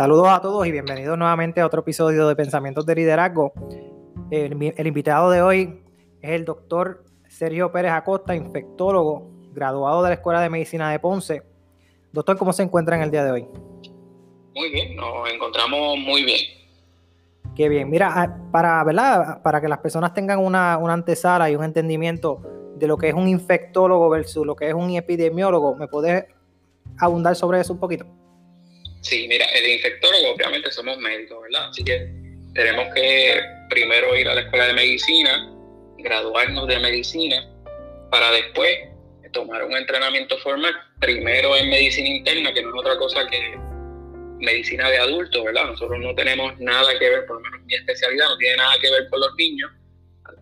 Saludos a todos y bienvenidos nuevamente a otro episodio de Pensamientos de Liderazgo. El, el, invitado de hoy es el doctor Sergio Pérez Acosta, infectólogo, graduado de la Escuela de Medicina de Ponce. Doctor, ¿cómo se encuentra en el día de hoy? Muy bien, nos encontramos muy bien. Qué bien. Mira, ah, para, ¿verdad? para que las personas tengan una, una antesala y un entendimiento de lo que es un infectólogo versus lo que es un epidemiólogo, ¿me puedes abundar sobre eso un poquito? Sí, mira, el infectólogo obviamente somos médicos, ¿verdad? Así que tenemos que primero ir a la escuela de medicina, graduarnos de medicina, para después tomar un entrenamiento formal, primero en medicina interna, que no es otra cosa que medicina de adultos, ¿verdad? Nosotros no tenemos nada que ver, por lo menos mi especialidad no tiene nada que ver con los niños.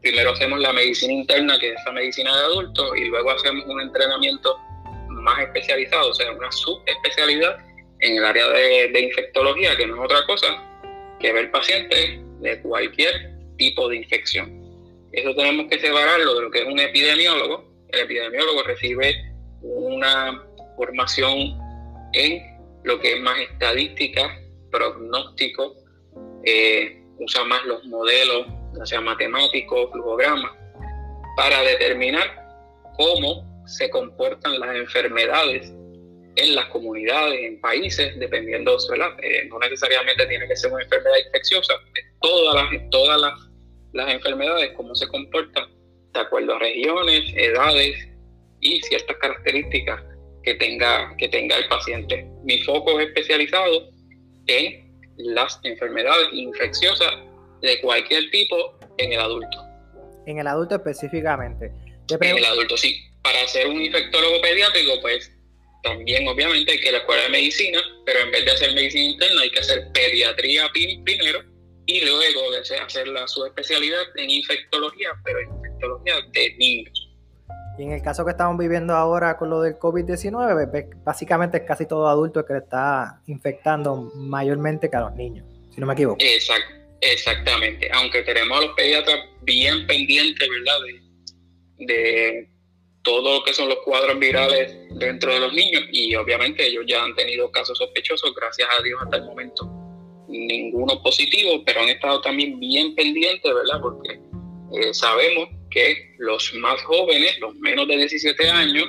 Primero hacemos la medicina interna, que es la medicina de adultos, y luego hacemos un entrenamiento más especializado, o sea, una subespecialidad en el área de, infectología, que no es otra cosa que ver pacientes de cualquier tipo de infección. Eso tenemos que separarlo de lo que es un epidemiólogo. El epidemiólogo recibe una formación en lo que es más estadística, pronóstico, eh, usa más los modelos, ya sea matemáticos, flujogramas, para determinar cómo se comportan las enfermedades en las comunidades, en países, dependiendo, eh, no necesariamente tiene que ser una enfermedad infecciosa, todas las, todas las, las enfermedades, cómo se comportan de acuerdo a regiones, edades y ciertas características que tenga, que tenga el paciente. Mi foco es especializado en las enfermedades infecciosas de cualquier tipo en el adulto. En el adulto específicamente. En el adulto, sí. Para ser un infectólogo pediátrico, pues también obviamente hay que la escuela de medicina, pero en vez de hacer medicina interna hay que hacer pediatría primero y luego de hacer la subespecialidad en infectología, pero en infectología de niños. Y en el caso que estamos viviendo ahora con lo del COVID-19, básicamente es casi todo adulto que le está infectando mayormente que a los niños, si no me equivoco. exactamente, aunque tenemos a los pediatras bien pendientes, ¿verdad? de todo lo que son los cuadros virales dentro de los niños y obviamente ellos ya han tenido casos sospechosos, gracias a Dios hasta el momento ninguno positivo, pero han estado también bien pendientes, ¿verdad? Porque eh, sabemos que los más jóvenes, los menos de 17 años,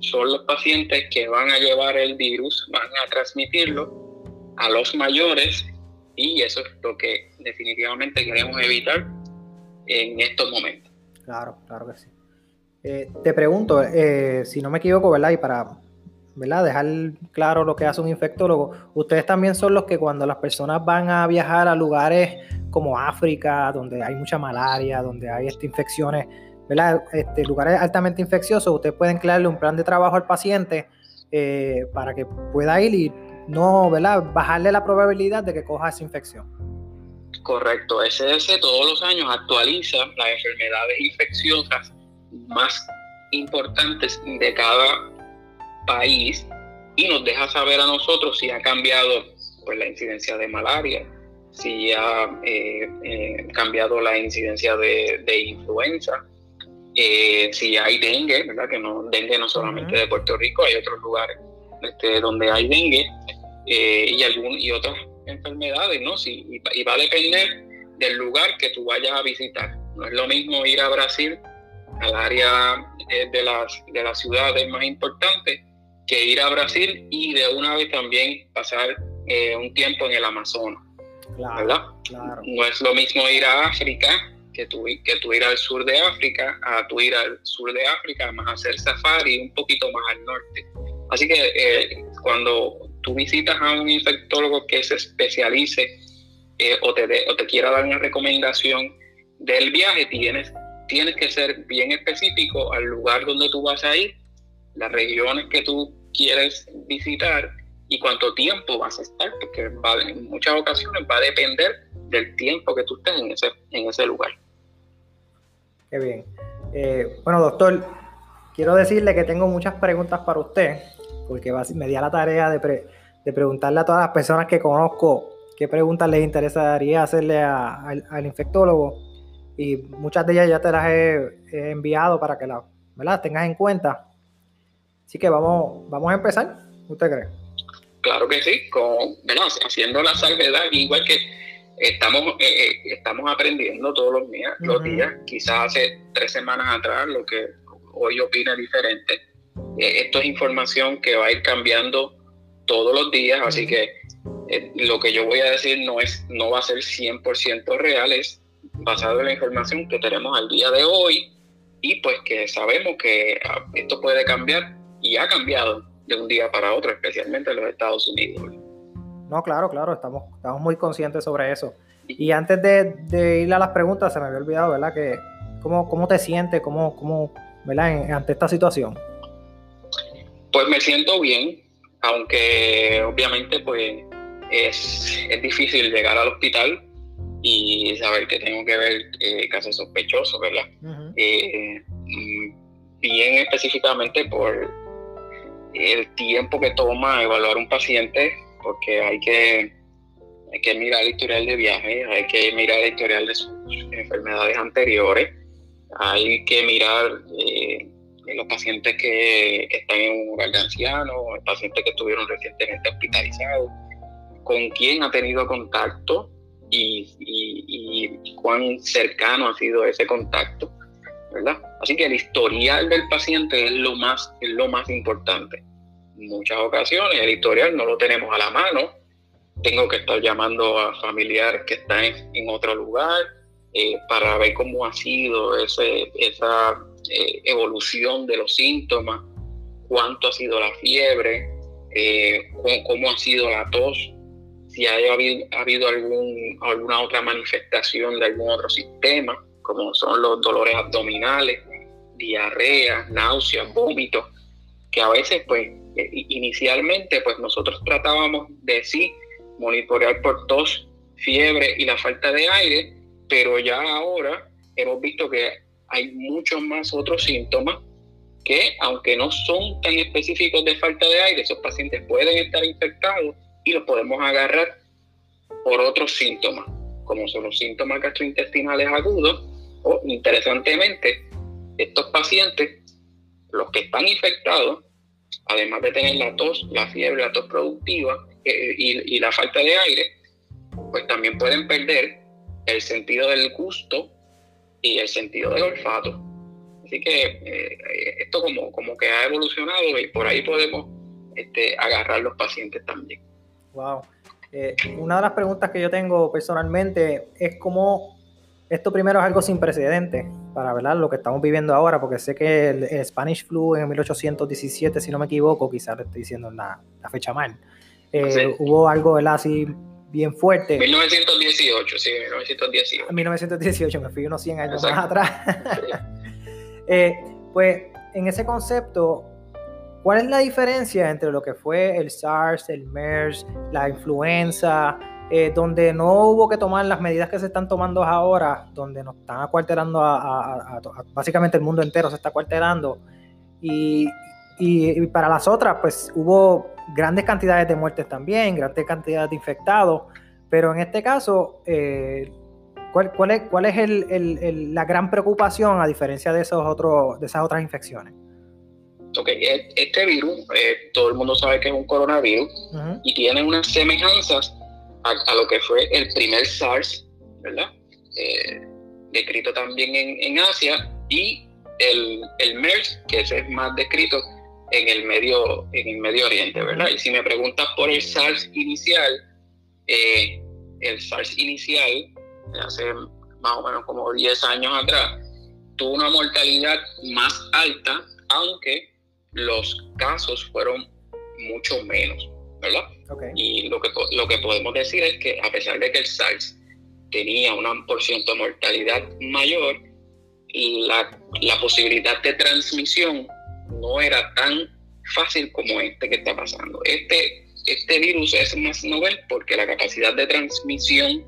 son los pacientes que van a llevar el virus, van a transmitirlo a los mayores y eso es lo que definitivamente queremos evitar en estos momentos. Claro, claro que sí. Eh, te pregunto, eh, si no me equivoco, ¿verdad? Y para ¿verdad? dejar claro lo que hace un infectólogo, ustedes también son los que cuando las personas van a viajar a lugares como África, donde hay mucha malaria, donde hay estas infecciones, ¿verdad? Este, lugares altamente infecciosos, ustedes pueden crearle un plan de trabajo al paciente eh, para que pueda ir y no, ¿verdad? Bajarle la probabilidad de que coja esa infección. Correcto, SS todos los años actualiza las enfermedades infecciosas más importantes de cada país y nos deja saber a nosotros si ha cambiado pues, la incidencia de malaria, si ha eh, eh, cambiado la incidencia de, influenza, eh, si hay dengue, ¿verdad? Que no, dengue no solamente de Puerto Rico, hay otros lugares este, donde hay dengue y, algún, y otras enfermedades, ¿no? Si, y va a depender del lugar que tú vayas a visitar. No es lo mismo ir a Brasil al área eh, de, las, de las ciudades más importantes que ir a Brasil y de una vez también pasar eh, un tiempo en el Amazonas. ¿verdad? No es lo mismo ir a África que tú, que tú ir al sur de África, a tú ir al sur de África, más hacer safari un poquito más al norte. Así que eh, cuando tú visitas a un infectólogo que se especialice o, te o te quiera dar una recomendación del viaje, tienes tienes que ser bien específico al lugar donde tú vas a ir, las regiones que tú quieres visitar y cuánto tiempo vas a estar, porque en muchas ocasiones va a depender del tiempo que tú estés en ese, en ese lugar. Qué bien. Eh, bueno, doctor, quiero decirle que tengo muchas preguntas para usted, porque me di a la tarea de, de preguntarle a todas las personas que conozco qué preguntas les interesaría hacerle al infectólogo y muchas de ellas ya te las he, enviado para que las tengas en cuenta. Así que vamos, vamos a empezar. ¿Usted cree? claro que sí, con, haciendo la salvedad, igual que estamos, eh, eh, estamos aprendiendo todos los días, los días, quizás hace tres semanas atrás lo que hoy opina diferente. Eh, esto es información que va a ir cambiando todos los días, así que lo que yo voy a decir no, es, no va a ser 100% real, es basado en la información que tenemos al día de hoy y pues que sabemos que ah, esto puede cambiar y ha cambiado de un día para otro, especialmente en los Estados Unidos. No, claro, claro, estamos, estamos muy conscientes sobre eso. Y antes de, ir a las preguntas, se me había olvidado, ¿verdad? Que, ¿cómo, cómo te sientes cómo, cómo, ¿verdad? ante esta situación. Pues me siento bien, aunque obviamente pues es, es difícil llegar al hospital y saber que tengo que ver eh, casos sospechosos, ¿verdad? Eh, mm, bien específicamente por el tiempo que toma evaluar un paciente, porque hay que, hay que mirar el historial de viaje, hay que mirar el historial de sus enfermedades anteriores, hay que mirar eh, los pacientes que, están en un hogar de ancianos, pacientes que estuvieron recientemente hospitalizados, con quién ha tenido contacto y, y, cuán cercano ha sido ese contacto, ¿verdad? Así que el historial del paciente es lo más, es lo más importante. En muchas ocasiones el historial no lo tenemos a la mano, tengo que estar llamando a familiares que están en, otro lugar eh, para ver cómo ha sido ese, esa eh, evolución de los síntomas, cuánto ha sido la fiebre, eh, cómo ha sido la tos, si ha habido, ha habido algún, alguna otra manifestación de algún otro sistema, como son los dolores abdominales, diarrea, náuseas, vómitos, que a veces, pues, eh, inicialmente, pues nosotros tratábamos de sí monitorear por tos, fiebre y la falta de aire, pero ya ahora hemos visto que hay muchos más otros síntomas que, aunque no son tan específicos de falta de aire, esos pacientes pueden estar infectados y los podemos agarrar por otros síntomas, como son los síntomas gastrointestinales agudos o, interesantemente, estos pacientes, los que están infectados, además de tener la tos, la fiebre, la tos productiva eh, y, la falta de aire, pues también pueden perder el sentido del gusto y el sentido del olfato. Así que eh, esto como, como que ha evolucionado y por ahí podemos este, agarrar los pacientes también. Wow. Eh, una de las preguntas que yo tengo personalmente es cómo esto primero es algo sin precedentes para ¿verdad? lo que estamos viviendo ahora, porque sé que el, Spanish flu en 1817, si no me equivoco, quizás le estoy diciendo la, fecha mal, eh, hubo algo ¿verdad? así bien fuerte. 1918, sí, 1918. 1918, me fui unos 100 años más atrás. Eh, pues en ese concepto, ¿Cuál es la diferencia entre lo que fue el SARS, el MERS, la influenza, eh, donde no hubo que tomar las medidas que se están tomando ahora, donde nos están acuartelando a, básicamente el mundo entero se está acuartelando, y, para las otras, pues hubo grandes cantidades de muertes también, grandes cantidades de infectados, pero en este caso, eh, ¿cuál, es, es la gran preocupación a diferencia de esas otras infecciones? E, este virus, eh, todo el mundo sabe que es un coronavirus y tiene unas semejanzas a, lo que fue el primer SARS, ¿verdad? Eh, descrito también en, Asia y el, el, MERS, que ese es más descrito en el Medio, en el medio Oriente, ¿verdad? Y si me preguntas por el SARS inicial, eh, el SARS inicial, hace más o menos como 10 años atrás, tuvo una mortalidad más alta, aunque los casos fueron mucho menos, ¿verdad? Y lo que, lo que podemos decir es que a pesar de que el SARS tenía un por ciento de mortalidad mayor, la, la posibilidad de transmisión no era tan fácil como este que está pasando. Este, este virus es más novel porque la capacidad de transmisión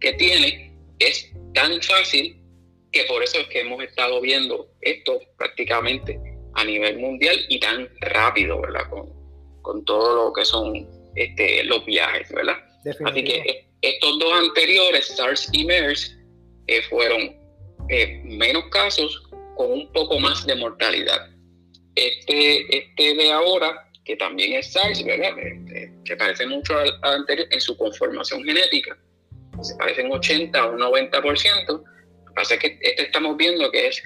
que tiene es tan fácil que por eso es que hemos estado viendo esto prácticamente a nivel mundial y tan rápido, ¿verdad? Con, con todo lo que son este, los viajes, ¿verdad? Así que estos dos anteriores, SARS y MERS, eh, fueron eh, menos casos con un poco más de mortalidad. Este, este de ahora que también es SARS, ¿verdad? Que, que parece mucho al, anterior en su conformación genética, se parecen 80 o 90%. Lo que pasa es que este estamos viendo que es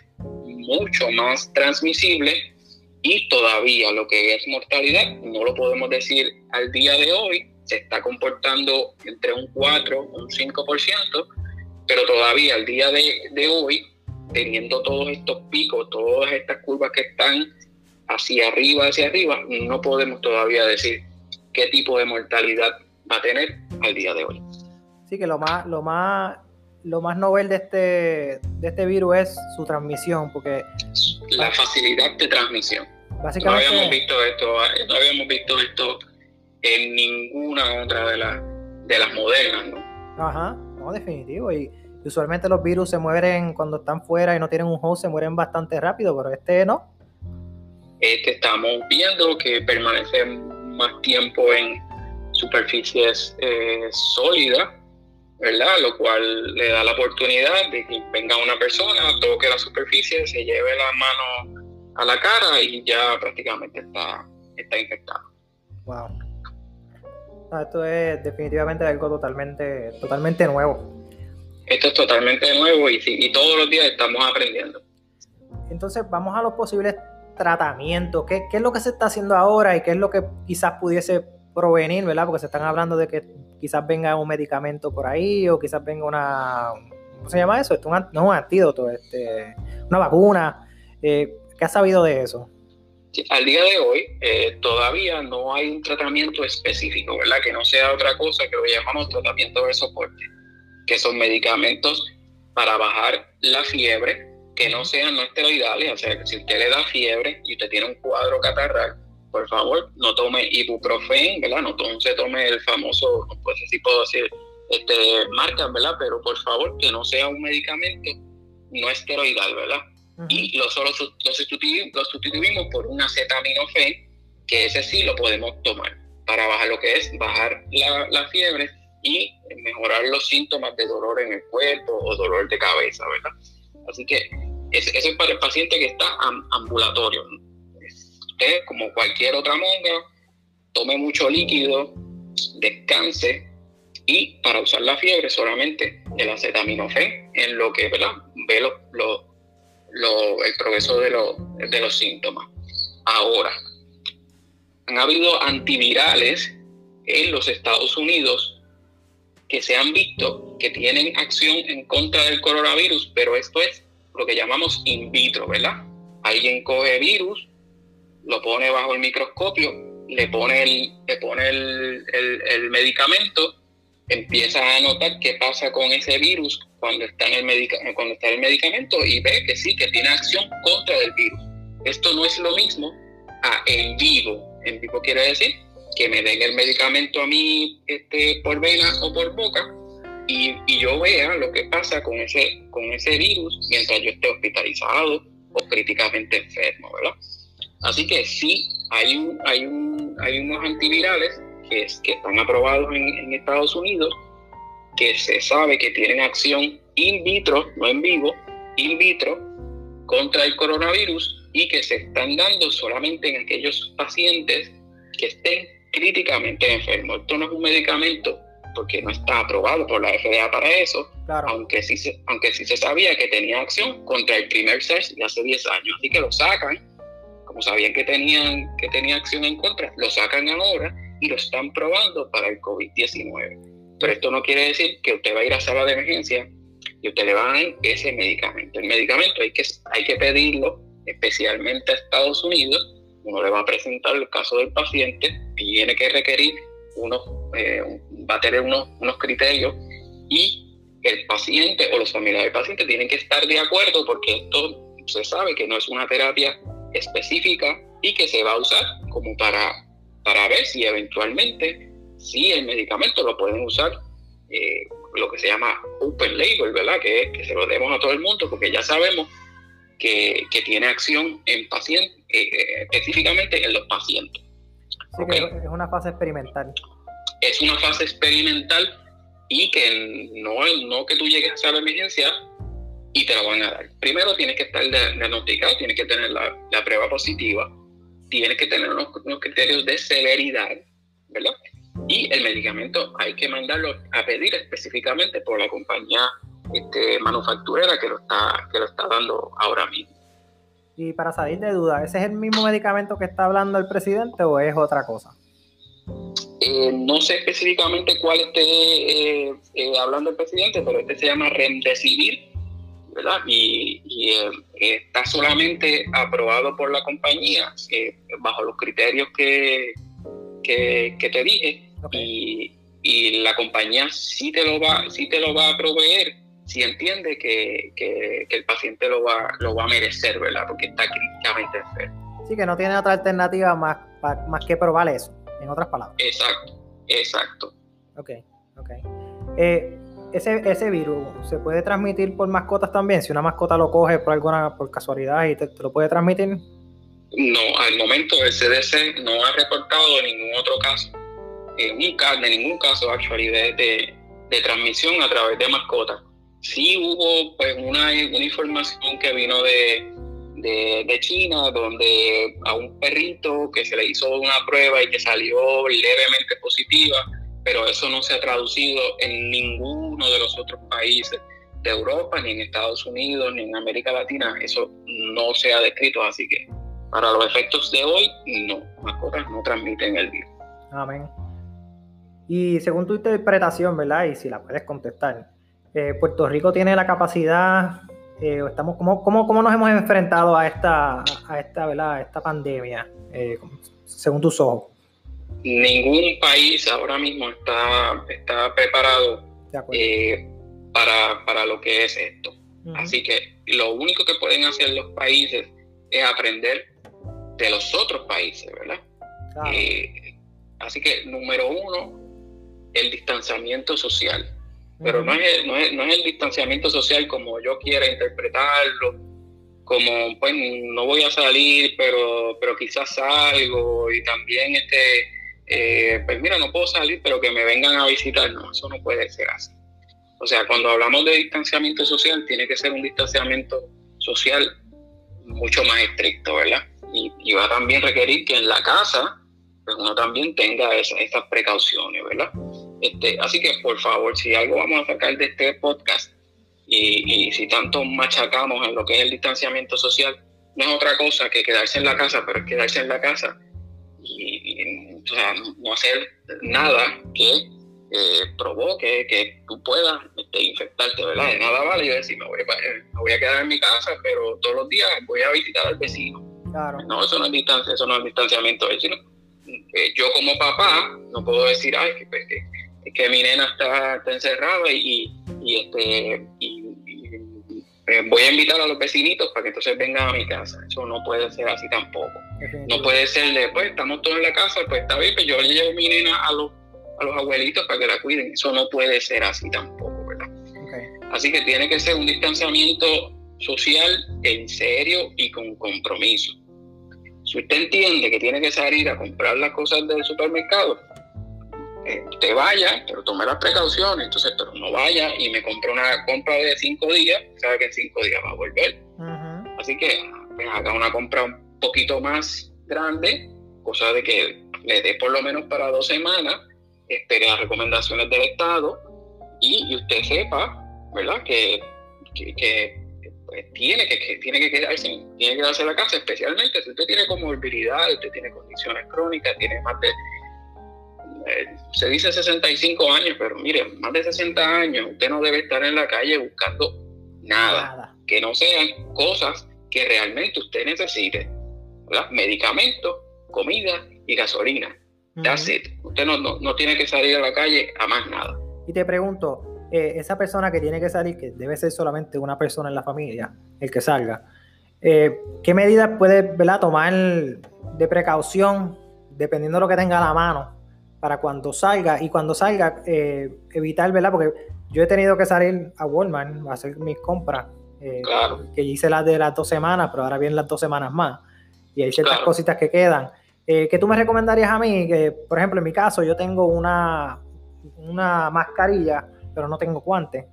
mucho más transmisible y todavía lo que es mortalidad no lo podemos decir al día de hoy, se está comportando entre un 4 o un 5%, pero todavía al día de, de hoy, teniendo todos estos picos, todas estas curvas que están hacia arriba, hacia arriba, no podemos todavía decir qué tipo de mortalidad va a tener al día de hoy. Sí, que lo más, lo más, lo más novel de este, de este virus es su transmisión, porque la facilidad de transmisión. Básicamente, no habíamos visto esto, no habíamos visto esto en ninguna otra de, las de las modernas, ¿no? Ajá, no, definitivo. Y usualmente los virus se mueren cuando están fuera y no tienen un host, se mueren bastante rápido, pero este no. Este estamos viendo que permanece más tiempo en superficies eh, sólidas, ¿verdad? Lo cual le da la oportunidad de que venga una persona, toque la superficie, se lleve la mano a la cara y ya prácticamente está, está infectado. Wow. esto es definitivamente algo totalmente, totalmente nuevo. Esto es totalmente nuevo y, y todos los días estamos aprendiendo. Entonces vamos a los posibles tratamientos. ¿Qué, ¿Qué es lo que se está haciendo ahora y qué es lo que quizás pudiese provenir, ¿verdad? Porque se están hablando de que quizás venga un medicamento por ahí o quizás venga una, ¿cómo se llama eso? Esto, un, no un antídoto, este, una vacuna. Eh, ¿Qué has sabido de eso? al día de hoy eh, todavía no hay un tratamiento específico, ¿verdad? Que no sea otra cosa que lo llamamos tratamiento de soporte, que son medicamentos para bajar la fiebre, que no sean no esteroidales, o sea, si usted le da fiebre y usted tiene un cuadro catarral, por favor, no tome ibuprofen, ¿verdad? No se tome el famoso, no sé si puedo decir este, marcas, ¿verdad? Pero por favor, que no sea un medicamento no esteroidal, ¿verdad? Y lo, solo, lo, sustituimos, lo sustituimos por un acetaminofén, que ese sí lo podemos tomar para bajar lo que es bajar la, la fiebre y mejorar los síntomas de dolor en el cuerpo o dolor de cabeza, ¿verdad? Así que eso es para el paciente que está ambulatorio. Usted, como cualquier otra monga, tome mucho líquido, descanse y para usar la fiebre solamente el acetaminofén en lo que ¿verdad? ve lo, lo, el progreso de, de los síntomas. Ahora, han habido antivirales en los Estados Unidos que se han visto que tienen acción en contra del coronavirus, pero esto es lo que llamamos in vitro, ¿verdad? Alguien coge virus, lo pone bajo el microscopio, le pone el, le pone el, el, medicamento, empieza a notar qué pasa con ese virus cuando está, en el cuando está el medicamento y ve que sí, que tiene acción contra el virus. Esto no es lo mismo a en vivo. En vivo quiere decir que me den el medicamento a mí este, por vena o por boca y, y, yo vea lo que pasa con ese, con ese virus mientras yo esté hospitalizado o críticamente enfermo, ¿verdad? Así que sí, hay, un, hay, un, hay unos antivirales que, que están aprobados en, en Estados Unidos que se sabe que tienen acción in vitro, no en vivo, in vitro, contra el coronavirus y que se están dando solamente en aquellos pacientes que estén críticamente enfermos. Esto no es un medicamento porque no está aprobado por la FDA para eso, aunque, sí se, aunque sí se sabía que tenía acción contra el primer SARS de hace 10 años. Así que lo sacan, como sabían que, tenían, que tenía acción en contra, lo sacan ahora y lo están probando para el COVID-19. Pero esto no quiere decir que usted va a ir a sala de emergencia y usted le va a dar ese medicamento. El medicamento hay que, hay que pedirlo especialmente a Estados Unidos. Uno le va a presentar el caso del paciente tiene que requerir unos, eh, va a tener unos, unos criterios y el paciente o los familiares del paciente tienen que estar de acuerdo porque esto se sabe que no es una terapia específica y que se va a usar como para, para ver si eventualmente si el medicamento lo pueden usar eh, lo que se llama open label, ¿verdad? Que que se lo demos a todo el mundo porque ya sabemos que, que tiene acción en pacientes, eh, específicamente en los pacientes. es una fase experimental. Es una fase experimental y que no, no que tú llegues a la emergencia y te la van a dar. Primero tienes que estar diagnosticado, tienes que tener la, la prueba positiva tiene que tener unos, criterios de severidad, ¿verdad? Y el medicamento hay que mandarlo a pedir específicamente por la compañía este, manufacturera que lo, está, que lo está dando ahora mismo. Y para salir de duda, ¿ese es el mismo medicamento que está hablando el presidente o es otra cosa? Eh, no sé específicamente cuál esté eh, eh, hablando el presidente, pero este se llama Remdesivir, ¿verdad? Y, está solamente aprobado por la compañía bajo los criterios que, que, te dije. Y, y, la compañía sí te lo va, sí te lo va a proveer si entiende que, que, el paciente lo va, lo va a merecer, ¿verdad? Porque está críticamente enfermo. Sí, que no tiene otra alternativa más, más que probar eso, en otras palabras. Exacto, exacto. Ok, ok. Eh, ese, ese virus se puede transmitir por mascotas también. Si una mascota lo coge por alguna por casualidad y te, lo puede transmitir. No, al momento el CDC no ha reportado ningún otro caso, eh, de ningún caso actually de, de, de transmisión a través de mascotas sí hubo pues una, información que vino de, de, China, donde a un perrito que se le hizo una prueba y que salió levemente positiva, pero eso no se ha traducido en ninguno de los otros países de Europa, ni en Estados Unidos, ni en América Latina. Eso no se ha descrito, así que para los efectos de hoy, no, mascotas no transmiten el virus. Amén. Y según tu interpretación, ¿verdad? Y si la puedes contestar, eh, Puerto Rico tiene la capacidad, eh, estamos, ¿cómo, cómo, nos hemos enfrentado a esta, a esta, ¿verdad? esta pandemia, eh, según tus ojos? Ningún país ahora mismo está, está preparado para, para, lo que es esto. Así que lo único que pueden hacer los países es aprender de los otros países, ¿verdad? así que, número uno, el distanciamiento social. Pero no es, no, es, no es el distanciamiento social como yo quiera interpretarlo, como pues no voy a salir, pero, pero quizás salgo y también este, eh, pues mira, no puedo salir, pero que me vengan a visitar, no, eso no puede ser así. O sea, cuando hablamos de distanciamiento social, tiene que ser un distanciamiento social mucho más estricto, ¿verdad? Y, y va a también requerir que en la casa, pues uno también tenga esas, precauciones, ¿verdad? Este, así que por favor, si algo vamos a sacar de este podcast y, si tanto machacamos en lo que es el distanciamiento social, no es otra cosa que quedarse en la casa, pero quedarse en la casa y, no hacer nada que eh, provoque que tú puedas este, infectarte, ¿verdad? De nada vale yo decir, me voy, me voy a quedar en mi casa, pero todos los días voy a visitar al vecino. Claro. No, eso no es distancia, eso no es distanciamiento, sino eh, yo como papá no puedo decir, ay, que, pues, que, que mi nena está, encerrada y, este, eh, voy a invitar a los vecinitos para que entonces vengan a mi casa. Eso no puede ser así tampoco. No puede ser de, pues estamos todos en la casa, pues está bien, pues yo le llevo a mi nena a los, a los abuelitos para que la cuiden. Eso no puede ser así tampoco, ¿verdad? Así que tiene que ser un distanciamiento social en serio y con compromiso. Si usted entiende que tiene que salir a comprar las cosas del supermercado, te vaya, pero tome las precauciones, entonces, pero no vaya y me compre una compra de cinco días, sabe que en cinco días va a volver. Así que pues, haga una compra un poquito más grande, cosa de que le dé por lo menos para dos semanas, espere las recomendaciones del Estado y, usted sepa, ¿verdad? Que, que, pues, tiene que, tiene que quedarse, tiene que quedarse en la casa, especialmente si usted tiene comorbilidad, usted tiene condiciones crónicas, tiene más de se dice 65 años, pero mire, más de 60 años, usted no debe estar en la calle buscando nada, que no sean cosas que realmente usted necesite, ¿verdad? Medicamentos, comida y gasolina. That's it. Usted no, no, tiene que salir a la calle a más nada. Y te pregunto, eh, esa persona que tiene que salir, que debe ser solamente una persona en la familia, el que salga, eh, ¿qué medidas puede ¿verdad? tomar de precaución dependiendo de lo que tenga a la mano para cuando salga y cuando salga eh, evitar, ¿verdad? Porque yo he tenido que salir a Walmart a hacer mis compras, eh, que hice las de las dos semanas, pero ahora vienen las dos semanas más y hay ciertas cositas que quedan. Eh, ¿Qué tú me recomendarías a mí? Que, por ejemplo, en mi caso yo tengo una, una mascarilla, pero no tengo guantes.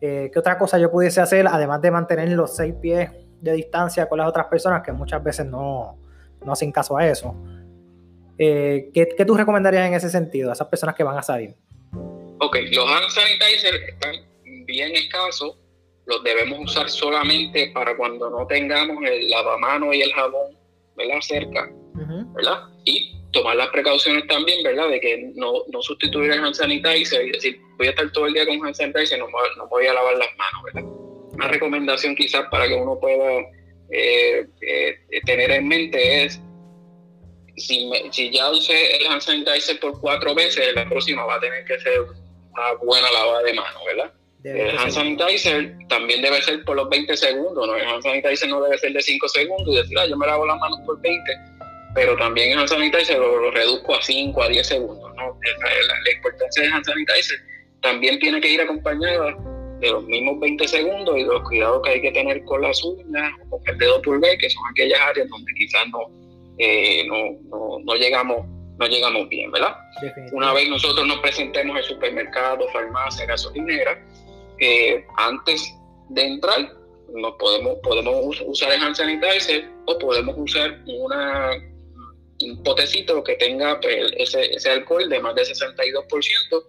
¿Qué otra cosa yo pudiese hacer, además de mantener los seis pies de distancia con las otras personas, que muchas veces no, no hacen caso a eso. Eh, ¿qué, ¿qué, tú recomendarías en ese sentido a esas personas que van a salir? Ok, los hand sanitizers están bien escasos, los debemos usar solamente para cuando no tengamos el lavamano y el jabón, ¿verdad? Cerca, ¿verdad? Y tomar las precauciones también, ¿verdad? De que no, no sustituir el hand sanitizer y decir, voy a estar todo el día con hand sanitizer, no, no voy a lavar las manos, ¿verdad? Una recomendación quizás para que uno pueda eh, eh, tener en mente es, si, si ya usé el hand sanitizer por cuatro veces, la próxima va a tener que ser una buena lavada de manos, ¿verdad? el hand sanitizer también debe ser por los 20 segundos, ¿no? El hand sanitizer no debe ser de 5 segundos y decir, ah, yo me lavo las manos por 20, pero también el hand sanitizer lo, lo reduzco a 5, a 10 segundos, ¿no? La, importancia del hand sanitizer también tiene que ir acompañada de los mismos 20 segundos y de los cuidados que hay que tener con las uñas o con el dedo pulgar, que son aquellas áreas donde quizás no, eh, no, no, no llegamos no llegamos bien, ¿verdad? Una vez nosotros nos presentemos en supermercado, farmacia, gasolinera, eh, antes de entrar, nos podemos, podemos usar el hand sanitizer o podemos usar una, un potecito que tenga pues, ese, ese alcohol de más de 62%.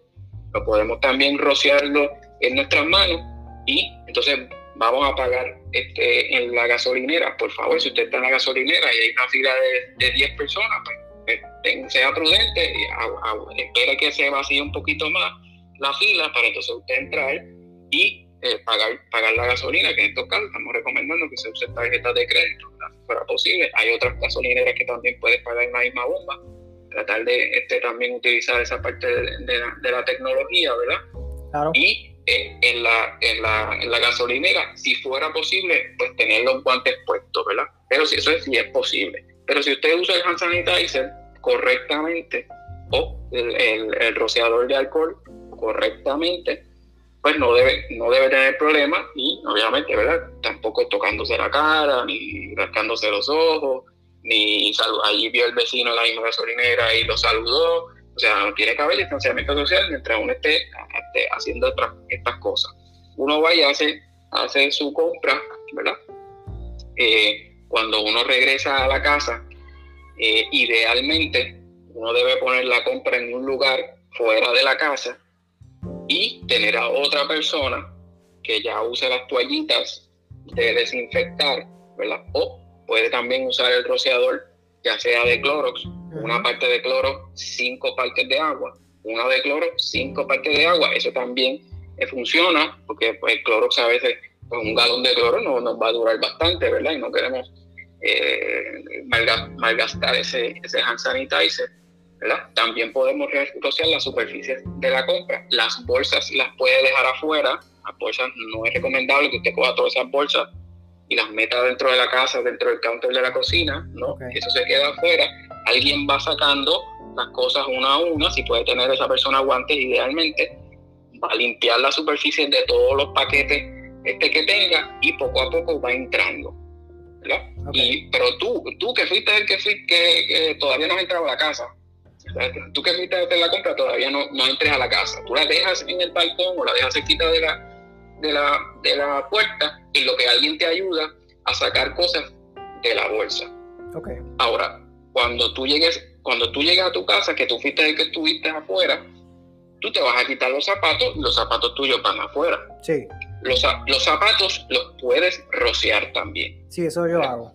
Lo podemos también rociarlo en nuestras manos y entonces vamos a pagar este, en la gasolinera. Por favor, si usted está en la gasolinera y hay una fila de, de 10 personas, pues sea prudente, y espere que se vacíe un poquito más la fila para entonces usted entrar y eh, pagar, pagar la gasolina, que en estos casos estamos recomendando que se use tarjetas de crédito, si fuera posible. Hay otras gasolineras que también puedes pagar en la misma bomba, tratar de este, también utilizar esa parte de, la, tecnología, ¿verdad? Y eh, en, la, en, la, en la gasolinera, si fuera posible, pues tener los guantes puestos, ¿verdad? Pero si eso es, si es posible. Pero si usted usa el hand sanitizer correctamente o el, rociador de alcohol correctamente, pues no debe, no debe tener problemas y obviamente, ¿verdad? Tampoco tocándose la cara, ni rascándose los ojos, ni. Allí vio el vecino en la misma gasolinera y lo saludó. O sea, no tiene que haber distanciamiento social mientras uno esté, haciendo estas cosas. Uno vaya a hacer, hacer su compra, ¿verdad? Eh, cuando uno regresa a la casa, eh, idealmente uno debe poner la compra en un lugar fuera de la casa y tener a otra persona que ya use las toallitas de desinfectar, ¿verdad? O puede también usar el rociador, ya sea de Clorox, una parte de Clorox, cinco partes de agua, una de Clorox, cinco partes de agua. Eso también eh, funciona porque pues, el Clorox a veces, pues, un galón de cloro no nos va a durar bastante, ¿verdad? Y no queremos eh, malgastar ese, ese hand sanitizer. ¿verdad? También podemos rociar la superficie de la compra. Las bolsas las puede dejar afuera. Las bolsas no es recomendable que usted coja todas esas bolsas y las meta dentro de la casa, dentro del counter de la cocina, ¿no? Eso se queda afuera. Alguien va sacando las cosas una a una. Si puede tener esa persona guantes, idealmente, va a limpiar la superficie de todos los paquetes este que tenga y poco a poco va entrando. Y, pero tú, tú que fuiste el que, que, todavía no has entrado a la casa, tú que fuiste a hacer la compra todavía no, no entres a la casa, tú la dejas en el balcón o la dejas cerquita de la, de la, de la puerta y lo que alguien te ayuda a sacar cosas de la bolsa. Okay. Ahora, cuando tú llegues, cuando tú llegas a tu casa, que tú fuiste el que estuviste afuera, tú te vas a quitar los zapatos y los zapatos tuyos van afuera. Sí. Los, los zapatos los puedes rociar también. Sí, eso yo hago.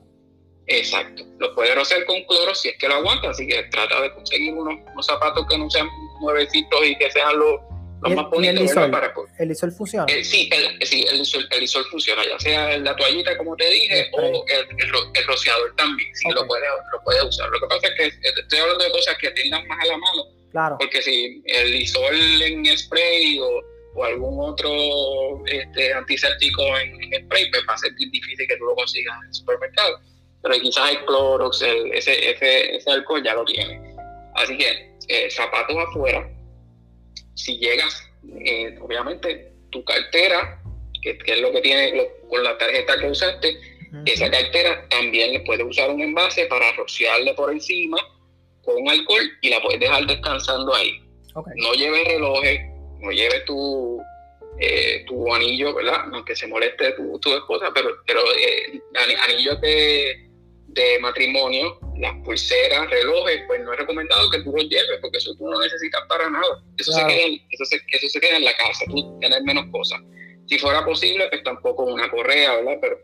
Exacto. Los puedes rociar con cloro si es que lo aguanta. Así que trata de conseguir unos, zapatos que no sean nuevecitos y que sean los, más bonitos. El isol, ¿El isol funciona? Eh, sí, el, sí el, isol, el isol funciona, ya sea la toallita, como te dije, o el, rociador también. Sí, lo, puedes, lo puedes usar. Lo que pasa es que estoy hablando de cosas que tengan más a la mano. Claro. Porque si el isol en spray o o algún otro este, antiséptico en, spray, pues va a ser difícil que tú lo consigas en el supermercado. Pero quizás el Clorox, ese, ese, ese, alcohol ya lo tiene. Así que eh, zapatos afuera, si llegas, eh, obviamente tu cartera, que, es lo que tiene con la tarjeta que usaste, esa cartera también le puedes usar un envase para rociarle por encima con alcohol y la puedes dejar descansando ahí. No lleves relojes, no lleves tu, eh, tu anillo, ¿verdad? Aunque se moleste tu, tu esposa, pero, pero eh, anillos de, de matrimonio, las pulseras, relojes, pues no es recomendado que tú los lleves porque eso tú no necesitas para nada. Eso, se, queda, eso, se, eso se queda en la casa, tú tienes menos cosas. Si fuera posible, pues tampoco una correa, ¿verdad? Pero,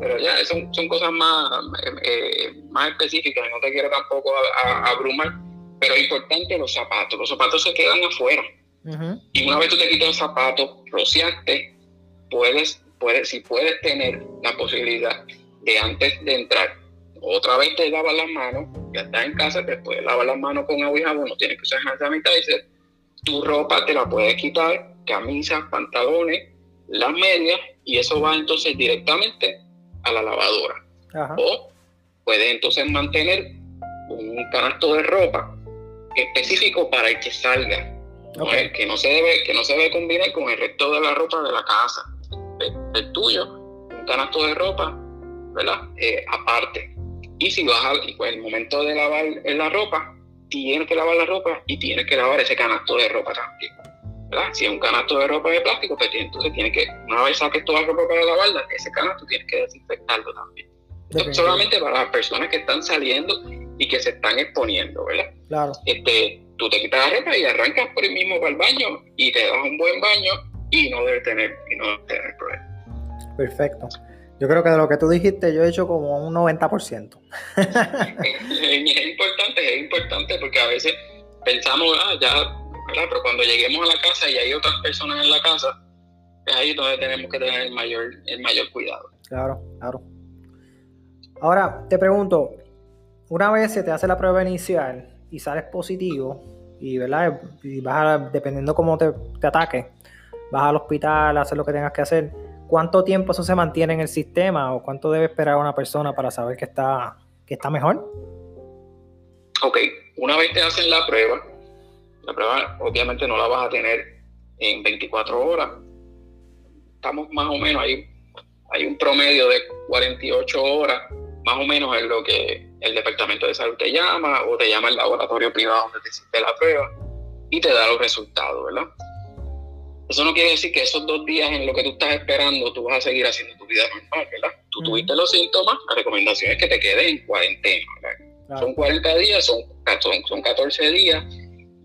pero ya, son, son cosas más, eh, más específicas, no te quiero tampoco abrumar, pero es importante los zapatos. Los zapatos se quedan afuera. Y una vez tú te quitas los zapatos, rociaste, puedes, puedes, si puedes tener la posibilidad de antes de entrar, otra vez te lavas las manos, ya estás en casa, te puedes lavar las manos con agua y jabón, no tienes que usar hand sanitizer, tu ropa te la puedes quitar, camisas, pantalones, las medias, y eso va entonces directamente a la lavadora. O puedes entonces mantener un canasto de ropa específico para el que salga, que no se debe que no se debe combinar con el resto de la ropa de la casa. El, tuyo, un canasto de ropa, ¿verdad? Eh, aparte. Y si vas al pues, el momento de lavar la ropa, tienes que lavar la ropa y tienes que lavar ese canasto de ropa también. ¿verdad? Si es un canasto de ropa de plástico, pues entonces tienes que, una vez saques toda la ropa para lavarla, ese canasto tienes que desinfectarlo también. solamente para las personas que están saliendo y que se están exponiendo, ¿verdad? Claro. Este, tú te quitas la ropa y arrancas por el mismo para el baño y te das un buen baño y no debes tener, y no debes tener problemas. Perfecto. Yo creo que de lo que tú dijiste, yo he hecho como un 90%. es, importante, es importante porque a veces pensamos, ah, ya, ¿verdad? Pero cuando lleguemos a la casa y hay otras personas en la casa, es ahí donde tenemos que tener el mayor, el mayor cuidado. Claro, claro. Ahora, te pregunto, una vez se te hace la prueba inicial y sales positivo, y, ¿verdad? y vas a, dependiendo cómo te, te ataque, vas al hospital a hacer lo que tengas que hacer ¿cuánto tiempo eso se mantiene en el sistema o cuánto debe esperar una persona para saber que está, que está mejor? Ok, una vez te hacen la prueba, la prueba obviamente no la vas a tener en 24 horas. Estamos más o menos ahí, hay un promedio de 48 horas, más o menos en lo que el departamento de salud te llama o te llama el laboratorio privado donde te hiciste la prueba y te da los resultados, ¿verdad? Eso no quiere decir que esos dos días en lo que tú estás esperando, tú vas a seguir haciendo tu vida normal, ¿verdad? Tú tuviste los síntomas, la recomendación es que te quedes en cuarentena, ¿verdad? Son 40 días, son, son 14 días,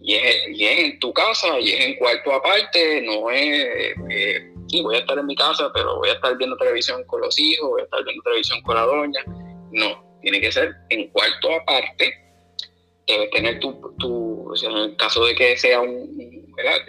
y es, y es, en tu casa, y es en cuarto aparte, no es, eh, sí, voy a estar en mi casa, pero voy a estar viendo televisión con los hijos, voy a estar viendo televisión con la doña. No, tiene que ser en cuarto aparte, debes tener tu, tu o sea, en el caso de que sea un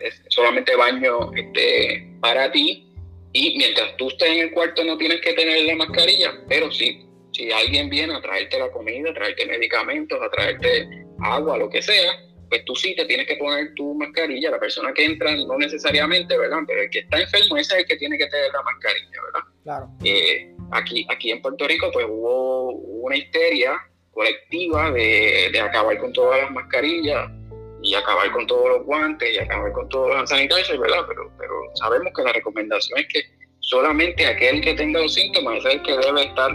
es solamente baño este, para ti y mientras tú estés en el cuarto no tienes que tener la mascarilla, pero sí, si alguien viene a traerte la comida, a traerte medicamentos, a traerte agua, lo que sea, pues tú sí te tienes que poner tu mascarilla. La persona que entra no necesariamente, ¿verdad? Pero el que está enfermo ese es el que tiene que tener la mascarilla, ¿verdad? Claro. Eh, aquí, aquí en Puerto Rico pues hubo una histeria colectiva de, de acabar con todas las mascarillas y acabar con todos los guantes y acabar con todos los sanitarios, ¿verdad? Pero, pero sabemos que la recomendación es que solamente aquel que tenga los síntomas es el que debe estar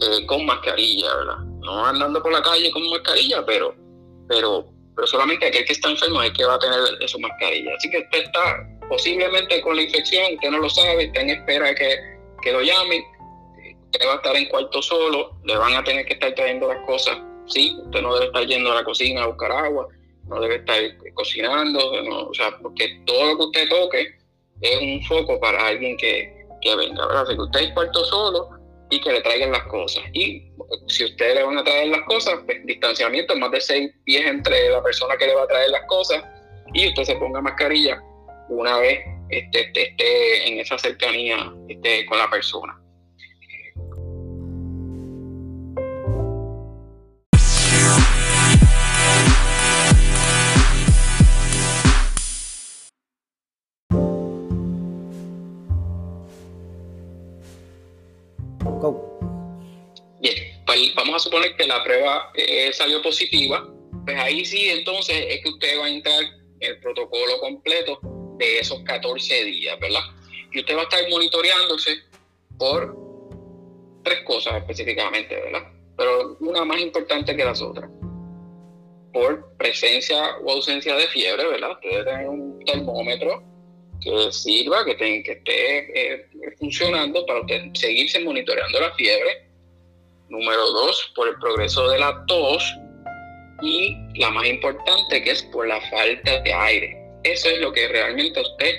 eh, con mascarilla, ¿verdad? No andando por la calle con mascarilla, pero, pero, pero solamente aquel que está enfermo es el que va a tener su mascarilla. Así que usted está posiblemente con la infección, usted no lo sabe, está en espera de que, que lo llamen, usted va a estar en cuarto solo, le van a tener que estar trayendo las cosas. Sí, usted no debe estar yendo a la cocina a buscar agua, no debe estar cocinando, o sea, porque todo lo que usted toque es un foco para alguien que, venga, ¿verdad? Así que usted es cuarto solo y que le traigan las cosas. Y si ustedes le van a traer las cosas, pues distanciamiento, más de seis pies entre la persona que le va a traer las cosas y usted se ponga mascarilla una vez esté, esté en esa cercanía esté con la persona. Suponer que la prueba eh, salió positiva, pues ahí sí entonces es que usted va a entrar el protocolo completo de esos 14 días, ¿verdad? Y usted va a estar monitoreándose por tres cosas específicamente, ¿verdad? Pero una más importante que las otras. Por presencia o ausencia de fiebre, ¿verdad? Usted debe un termómetro que sirva, que, que esté eh, funcionando para usted seguirse monitoreando la fiebre. Número dos, por el progreso de la tos. Y la más importante, que es por la falta de aire. Eso es lo que realmente usted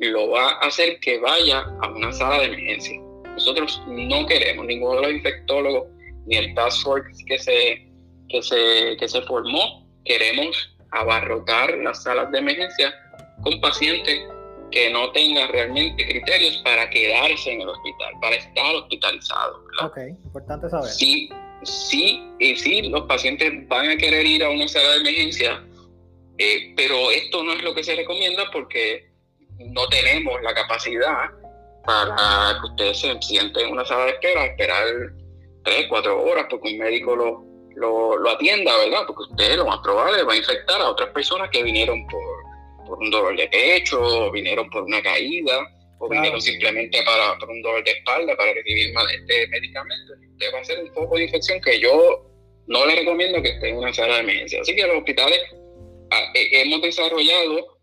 lo va a hacer que vaya a una sala de emergencia. Nosotros no queremos, ninguno de los infectólogos, ni el task force que se, que se, que se formó, queremos abarrotar las salas de emergencia con pacientes que no tengan realmente criterios para quedarse en el hospital, para estar hospitalizados. Ok, importante saber. Sí, sí, y sí, los pacientes van a querer ir a una sala de emergencia, eh, pero esto no es lo que se recomienda porque no tenemos la capacidad para que ustedes se sienten en una sala de espera, esperar tres, cuatro horas porque un médico lo, lo, atienda, ¿verdad? Porque usted lo más probable va a infectar a otras personas que vinieron por, por un dolor de pecho, o vinieron por una caída, o vinieron simplemente para, por un dolor de espalda para recibir este medicamento. Usted va a ser un foco de infección que yo no le recomiendo que esté en una sala de emergencia. Así que los hospitales ah, eh, hemos desarrollado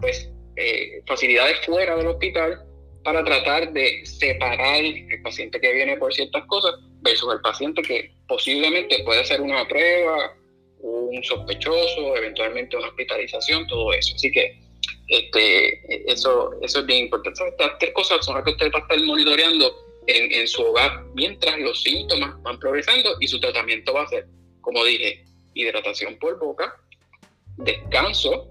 pues eh, facilidades fuera del hospital para tratar de separar el paciente que viene por ciertas cosas versus el paciente que posiblemente puede hacer una prueba, un sospechoso, eventualmente una hospitalización, todo eso. Así que este, eso, eso es bien importante. Estas tres cosas son las que usted va a estar monitoreando en, en su hogar mientras los síntomas van progresando y su tratamiento va a ser, como dije, hidratación por boca, descanso,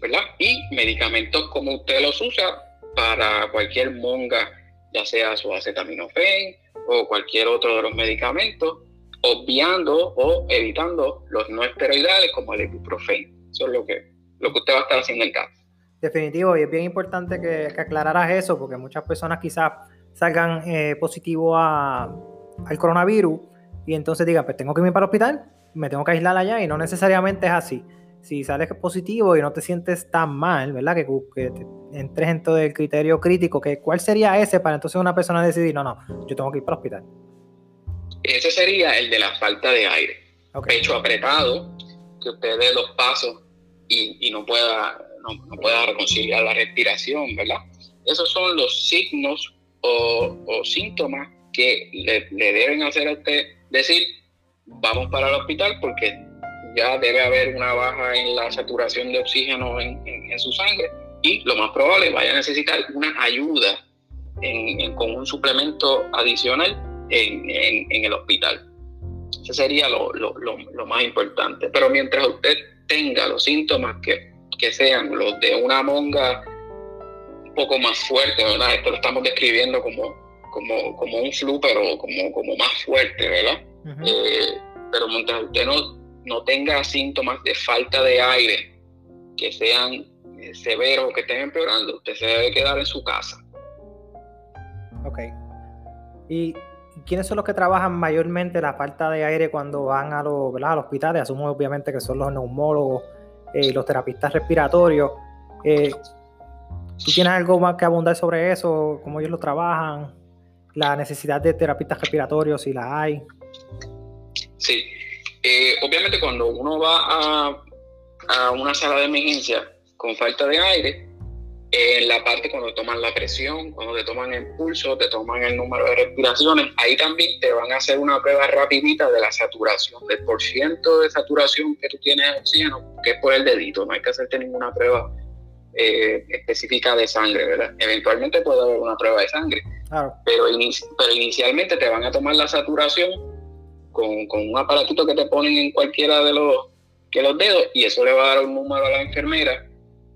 ¿verdad? Y medicamentos como usted los usa para cualquier monga, ya sea su acetaminofén o cualquier otro de los medicamentos, obviando o evitando los no esteroidales como el ibuprofeno. Eso es lo que, lo que usted va a estar haciendo en casa. Definitivo, y es bien importante que, aclararas eso, porque muchas personas quizás salgan eh, positivo a, al coronavirus y entonces digan, pues tengo que ir para el hospital, me tengo que aislar allá, y no necesariamente es así si sales positivo y no te sientes tan mal, ¿verdad? Que, que entres en todo el criterio crítico, que ¿cuál sería ese para entonces una persona decidir, no, no, yo tengo que ir para el hospital? Ese sería el de la falta de aire. Pecho apretado, que usted dé dos pasos y, no, pueda, no, pueda reconciliar la respiración, ¿verdad? Esos son los signos o, síntomas que le, le deben hacer a usted decir, vamos para el hospital porque ya debe haber una baja en la saturación de oxígeno en, su sangre y lo más probable vaya a necesitar una ayuda con un suplemento adicional en, el hospital. Ese sería lo, más importante. Pero mientras usted tenga los síntomas que, sean los de una monga un poco más fuerte, ¿verdad? Esto lo estamos describiendo como, como, como un flu, pero como, como más fuerte, ¿verdad? Eh, pero mientras usted no no tenga síntomas de falta de aire que sean eh, severos o que estén empeorando, usted se debe quedar en su casa. Ok. ¿Y quiénes son los que trabajan mayormente la falta de aire cuando van a los, ¿verdad? hospitales? Asumo obviamente que son los neumólogos eh, y los terapistas respiratorios. Eh, ¿Tú tienes algo más que abundar sobre eso? ¿Cómo ellos lo trabajan? ¿La necesidad de terapistas respiratorios, si la hay? Sí, eh, obviamente cuando uno va a, a, una sala de emergencia con falta de aire, en la parte cuando toman la presión, cuando te toman el pulso, te toman el número de respiraciones, ahí también te van a hacer una prueba rapidita de la saturación, del por ciento de saturación que tú tienes de oxígeno, que es por el dedito, no hay que hacerte ninguna prueba eh, específica de sangre, ¿verdad? Eventualmente puede haber una prueba de sangre, pero, pero inicialmente te van a tomar la saturación con, un aparatito que te ponen en cualquiera de los, que los dedos y eso le va a dar un número a la enfermera,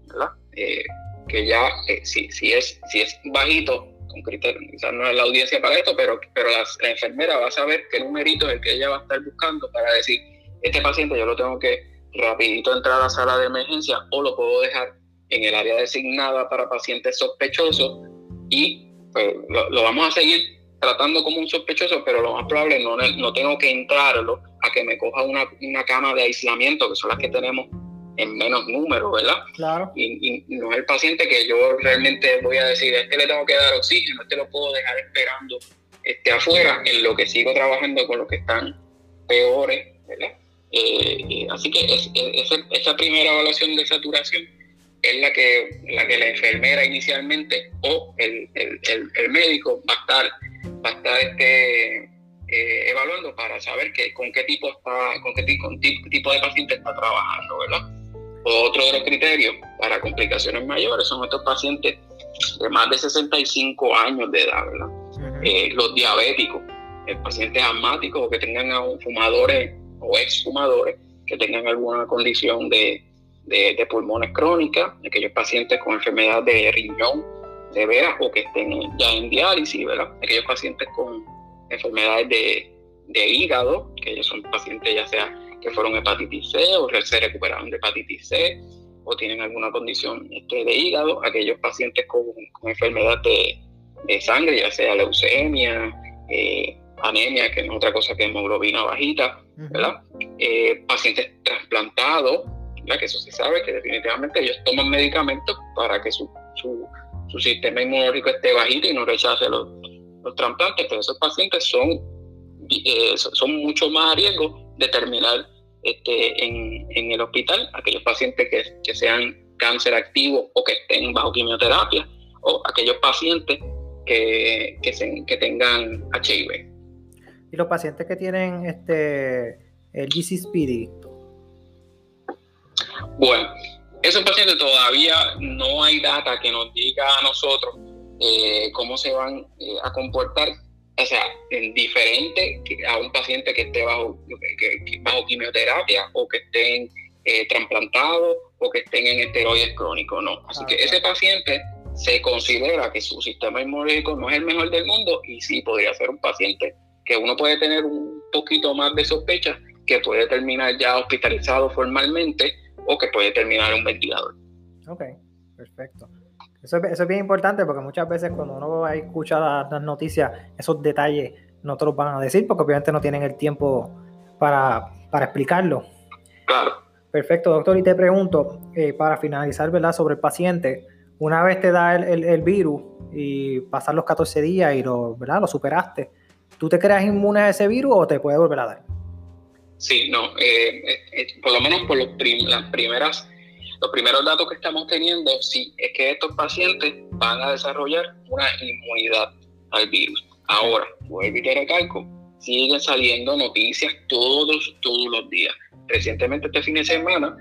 ¿verdad? Eh, que ya, eh, si, si, es, si es bajito, con criterio, quizás no es la audiencia para esto, pero, pero la, enfermera va a saber qué numerito es el que ella va a estar buscando para decir, este paciente yo lo tengo que rapidito entrar a la sala de emergencia o lo puedo dejar en el área designada para pacientes sospechosos y pues, lo vamos a seguir tratando como un sospechoso, pero lo más probable no, no tengo que entrarlo a que me coja una, una cama de aislamiento, que son las que tenemos en menos número, ¿verdad? Claro. Y, no es el paciente que yo realmente voy a decir, este le tengo que dar oxígeno, este lo puedo dejar esperando este afuera, en lo que sigo trabajando con los que están peores, ¿verdad? Eh, eh, así que es, esa primera evaluación de saturación es la que la, que la enfermera inicialmente o el, el, el médico va a estar va a estar este, eh, evaluando para saber que, con qué tipo está, con qué tipo de paciente está trabajando, ¿verdad? Otro de los criterios para complicaciones mayores son estos pacientes de más de 65 años de edad, ¿verdad? Eh, los diabéticos, el pacientes asmáticos o que tengan fumadores o exfumadores que tengan alguna condición de, de, pulmones crónicas, aquellos pacientes con enfermedad de riñón severa o que estén ya en diálisis, ¿verdad? Aquellos pacientes con enfermedades de, de hígado, que ellos son pacientes ya sea que fueron hepatitis C o se recuperaron de hepatitis C o tienen alguna condición este, de hígado, aquellos pacientes con, enfermedad de, de, sangre, ya sea leucemia, eh, anemia, que no es otra cosa que hemoglobina bajita, ¿verdad? Eh, pacientes trasplantados, ¿verdad? que eso se sabe que definitivamente ellos toman medicamentos para que su, su, su sistema inmunológico esté bajito y no rechace los, los trasplantes, pero esos pacientes son, eh, son mucho más a riesgo de terminar este, en, en, el hospital, aquellos pacientes que, que, sean cáncer activo o que estén bajo quimioterapia, o aquellos pacientes que, que, que tengan HIV. ¿Y los pacientes que tienen este, el GCSPD? Bueno, esos pacientes todavía no hay data que nos diga a nosotros eh, cómo se van eh, a comportar, o sea, en diferente a un paciente que esté bajo, bajo quimioterapia o que estén eh, trasplantados o que estén en esteroides crónicos, no. Así ah, que ese paciente se considera que su sistema inmunológico no es el mejor del mundo y sí podría ser un paciente que uno puede tener un poquito más de sospecha que puede terminar ya hospitalizado formalmente o que puede terminar en un ventilador. Ok, perfecto. Eso, es bien importante porque muchas veces cuando uno escucha las, las noticias, esos detalles no te los van a decir porque obviamente no tienen el tiempo para, para explicarlo. Claro. Perfecto, doctor. Y te pregunto, eh, para finalizar, ¿verdad? Sobre el paciente, una vez te da el, el, virus y pasan los 14 días y lo, ¿verdad? lo superaste, ¿tú te creas inmune a ese virus o te puede volver a dar? Sí, no, eh, eh, por lo menos por los las primeras, los primeros datos que estamos teniendo, sí, es que estos pacientes van a desarrollar una inmunidad al virus. Ahora, vuelvo y te recalco, siguen saliendo noticias todos, todos los días. Recientemente, este fin de semana,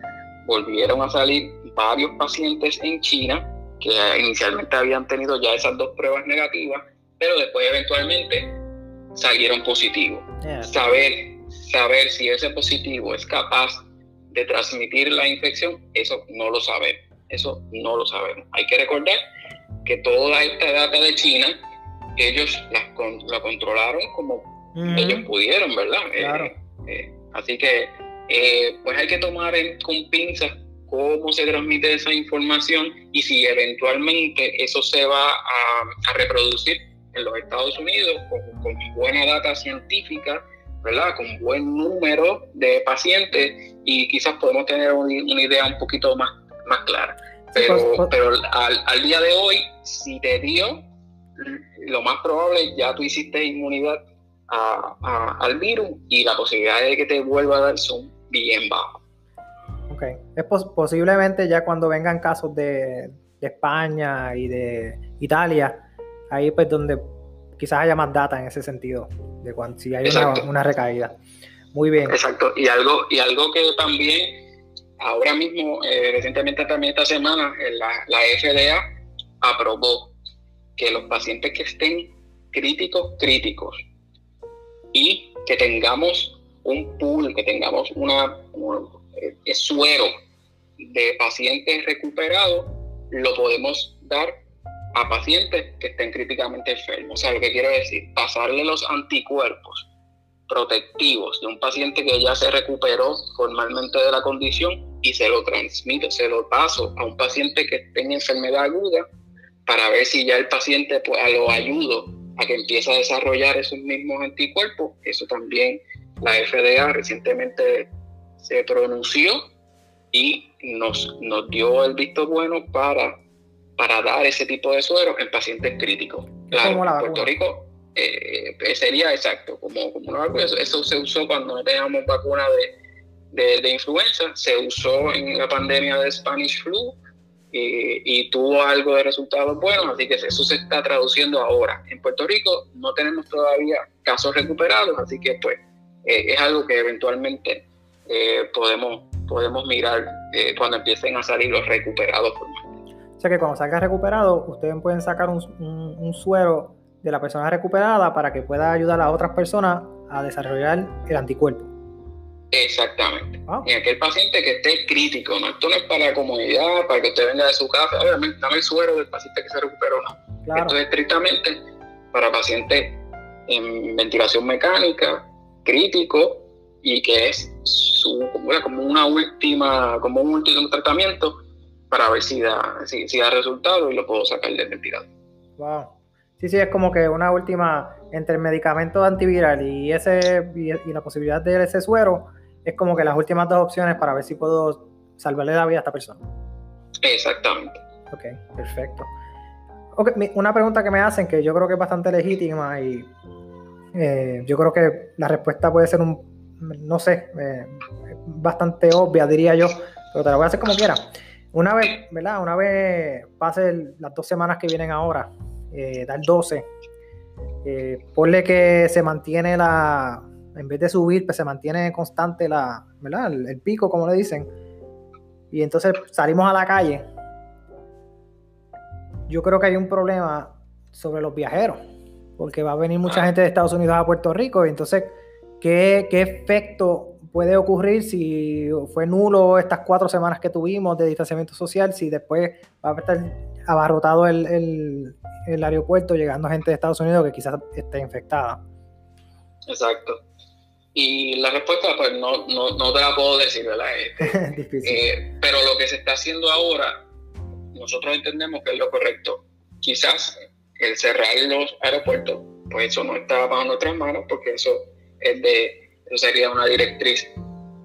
volvieron a salir varios pacientes en China que inicialmente habían tenido ya esas dos pruebas negativas, pero después eventualmente salieron positivos. Saber saber si ese positivo es capaz de transmitir la infección, eso no lo sabemos. Eso no lo sabemos. Hay que recordar que toda esta data de China, ellos la, controlaron como ellos pudieron, ¿verdad? Eh, eh, así que, eh, pues hay que tomar con pinzas cómo se transmite esa información y si eventualmente eso se va a, reproducir en los Estados Unidos con buena data científica ¿verdad? Con buen número de pacientes y quizás podemos tener una idea un poquito más, más clara. Pero, pues, pues pero al, día de hoy, si te dio, lo más probable ya tú hiciste inmunidad al virus y la posibilidad de que te vuelva a dar son bien bajas. Ok, es posiblemente ya cuando vengan casos de, de España y de Italia, ahí pues donde quizás haya más data en ese sentido, de cuando si hay una, recaída. Muy bien. Exacto, y algo, y algo que también ahora mismo, eh, recientemente también esta semana, eh, la, la FDA aprobó que los pacientes que estén críticos, críticos, y que tengamos un pool, que tengamos una, un, eh, suero de pacientes recuperados, lo podemos dar a pacientes que estén críticamente enfermos. O sea, lo que quiero decir, pasarle los anticuerpos protectivos de un paciente que ya se recuperó formalmente de la condición y se lo transmito, se lo paso a un paciente que esté en enfermedad aguda para ver si ya el paciente pues, lo ayudo a que empiece a desarrollar esos mismos anticuerpos. Eso también la FDA recientemente se pronunció y nos, nos dio el visto bueno para para dar ese tipo de suero en pacientes críticos. Claro, en Puerto Rico eh, eh, sería exacto, como, como una vacuna. Eso, se usó cuando no teníamos vacuna de, de, influenza, se usó en la pandemia de Spanish flu y tuvo algo de resultados buenos, así que eso se está traduciendo ahora. En Puerto Rico no tenemos todavía casos recuperados, así que pues es algo que eventualmente podemos, podemos mirar cuando empiecen a salir los recuperados O sea que cuando salga recuperado, ustedes pueden sacar un, un suero de la persona recuperada para que pueda ayudar a otras personas a desarrollar el anticuerpo. Exactamente. En aquel paciente que esté crítico, ¿no? Esto no es para la comunidad, para que usted venga de su casa, obviamente dame el suero del paciente que se recuperó, no. Esto es estrictamente para pacientes en ventilación mecánica, crítico, y que es su, como una última, como un último tratamiento para ver si da, si, da resultado y lo puedo sacar del ventilador. Wow. Sí, sí, es como que una última, entre el medicamento antiviral y, ese, y, la posibilidad de ese suero, es como que las últimas dos opciones para ver si puedo salvarle la vida a esta persona. Exactamente. Ok, perfecto. Okay, una pregunta que me hacen que yo creo que es bastante legítima y eh, yo creo que la respuesta puede ser un, no sé, eh, bastante obvia, diría yo, pero te la voy a hacer como quiera. Una vez, ¿verdad? Una vez pase las dos semanas que vienen ahora, eh, dar 12. Eh, ponle que se mantiene la, en vez de subir, pues se mantiene constante la, ¿verdad? El, pico, como le dicen. Y entonces salimos a la calle. Yo creo que hay un problema sobre los viajeros, porque va a venir mucha gente de Estados Unidos a Puerto Rico, y entonces, ¿qué, qué efecto puede ocurrir si fue nulo estas cuatro semanas que tuvimos de distanciamiento social, si después va a estar abarrotado el, el aeropuerto llegando gente de Estados Unidos que quizás esté infectada. Exacto. Y la respuesta, pues no, no, te la puedo decir, ¿verdad? Este, eh, pero lo que se está haciendo ahora, nosotros entendemos que es lo correcto. Quizás el cerrar los aeropuertos, pues eso no está bajo nuestras manos, porque eso es de, sería una directriz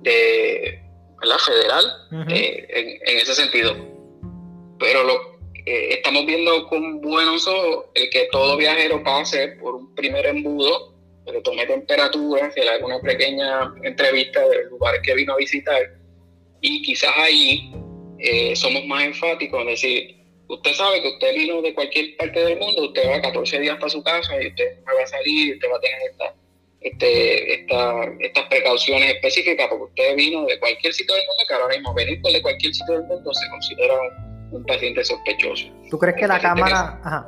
de la federal eh, en, en, ese sentido. Pero lo, eh, estamos viendo con buenos ojos el que todo viajero pase por un primer embudo, que le tome temperatura, que le haga una pequeña entrevista del lugar que vino a visitar. Y quizás ahí eh, somos más enfáticos en decir, usted sabe que usted vino de cualquier parte del mundo, usted va 14 días para su casa y usted va a salir, usted va a tener este, estas precauciones específicas porque usted vino de cualquier sitio del mundo, que ahora mismo venir de cualquier sitio del mundo se considera un paciente sospechoso. ¿Tú crees que la cámara... Ajá.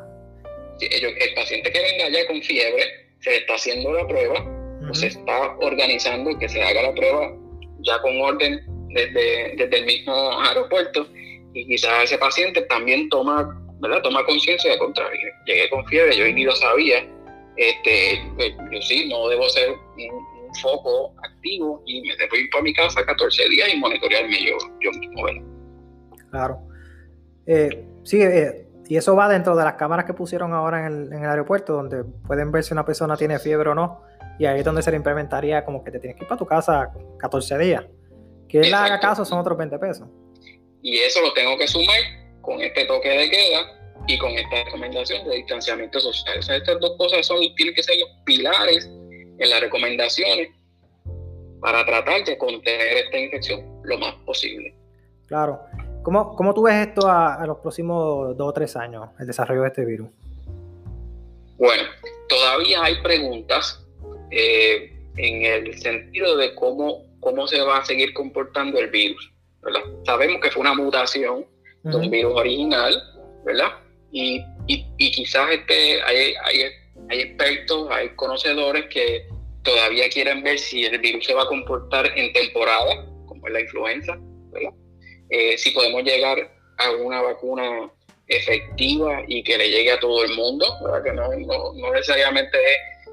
el paciente que venga ya con fiebre, se le está haciendo la prueba, o se está organizando que se haga la prueba ya con orden desde, desde el mismo aeropuerto, y quizás ese paciente también toma, ¿verdad? Toma conciencia de contrario. Llegué con fiebre, yo ni lo sabía, este, pues, yo sí, no debo ser un, foco activo y me debo ir para mi casa 14 días y monitorearme yo, yo mismo, Claro. Eh, sí, eh, y eso va dentro de las cámaras que pusieron ahora en el, aeropuerto, donde pueden ver si una persona tiene fiebre o no. Y ahí es donde se le implementaría como que te tienes que ir para tu casa 14 días. Que él haga caso son otros 20 pesos. Y eso lo tengo que sumar con este toque de queda y con esta recomendación de distanciamiento social. O sea, estas dos cosas son, tienen que ser los pilares en las recomendaciones para tratar de contener esta infección lo más posible. Claro. ¿Cómo, cómo tú ves esto a, los próximos dos o tres años, el desarrollo de este virus? Bueno, todavía hay preguntas eh, en el sentido de cómo, cómo se va a seguir comportando el virus. ¿verdad? Sabemos que fue una mutación de un virus original, ¿verdad? Y, y, quizás este, hay, hay, hay expertos, hay conocedores que todavía quieren ver si el virus se va a comportar en temporada, como es la influenza, ¿verdad? Eh, si podemos llegar a una vacuna efectiva y que le llegue a todo el mundo, que no, no, necesariamente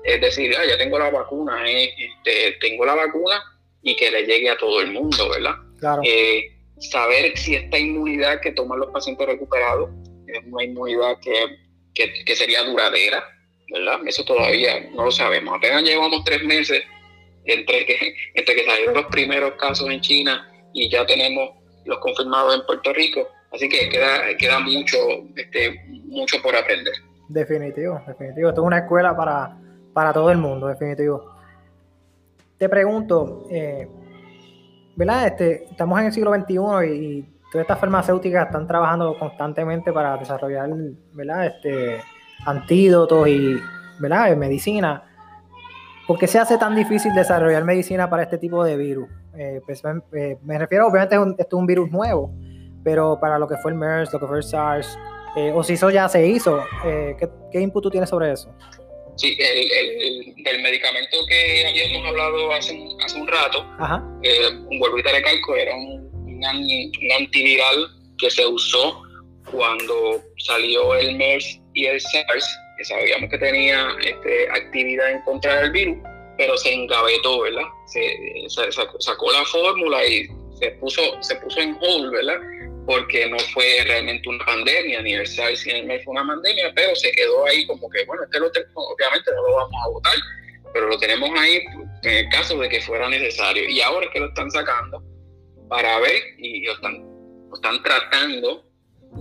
es, decir, ah, ya tengo la vacuna, este, tengo la vacuna y que le llegue a todo el mundo, ¿verdad? Eh, saber si esta inmunidad que toman los pacientes recuperados es una inmunidad que, que, sería duradera, ¿verdad? Eso todavía no lo sabemos. Apenas llevamos tres meses entre que, entre que salieron los primeros casos en China y ya tenemos los confirmados en Puerto Rico. Así que queda, queda mucho, este, mucho por aprender. Definitivo, definitivo. Esto es una escuela para, para todo el mundo, definitivo. Te pregunto, eh, ¿verdad? Este, estamos en el siglo XXI y, todas estas farmacéuticas están trabajando constantemente para desarrollar, ¿verdad? Este, antídotos y, ¿verdad? medicina. ¿Por qué se hace tan difícil desarrollar medicina para este tipo de virus? Eh, pues, eh, me refiero, obviamente, esto es un virus nuevo, pero para lo que fue el MERS, lo que fue el SARS, eh, o si eso ya se hizo, ¿qué, ¿qué, input tú tienes sobre eso? Sí, el, el, medicamento que habíamos hablado hace, hace un rato, un vuelvo y te recalco, era un, un, antiviral que se usó cuando salió el MERS y el SARS, que sabíamos que tenía este, actividad en contra del virus, pero se engavetó, ¿verdad? Se, sacó, la fórmula y se puso, se puso en hold, ¿verdad? Porque no fue realmente una pandemia, ni el SARS ni el MERS fue una pandemia, pero se quedó ahí como que, bueno, este lo obviamente no lo vamos a votar, pero lo tenemos ahí en el caso de que fuera necesario. Y ahora que lo están sacando para ver y están, están tratando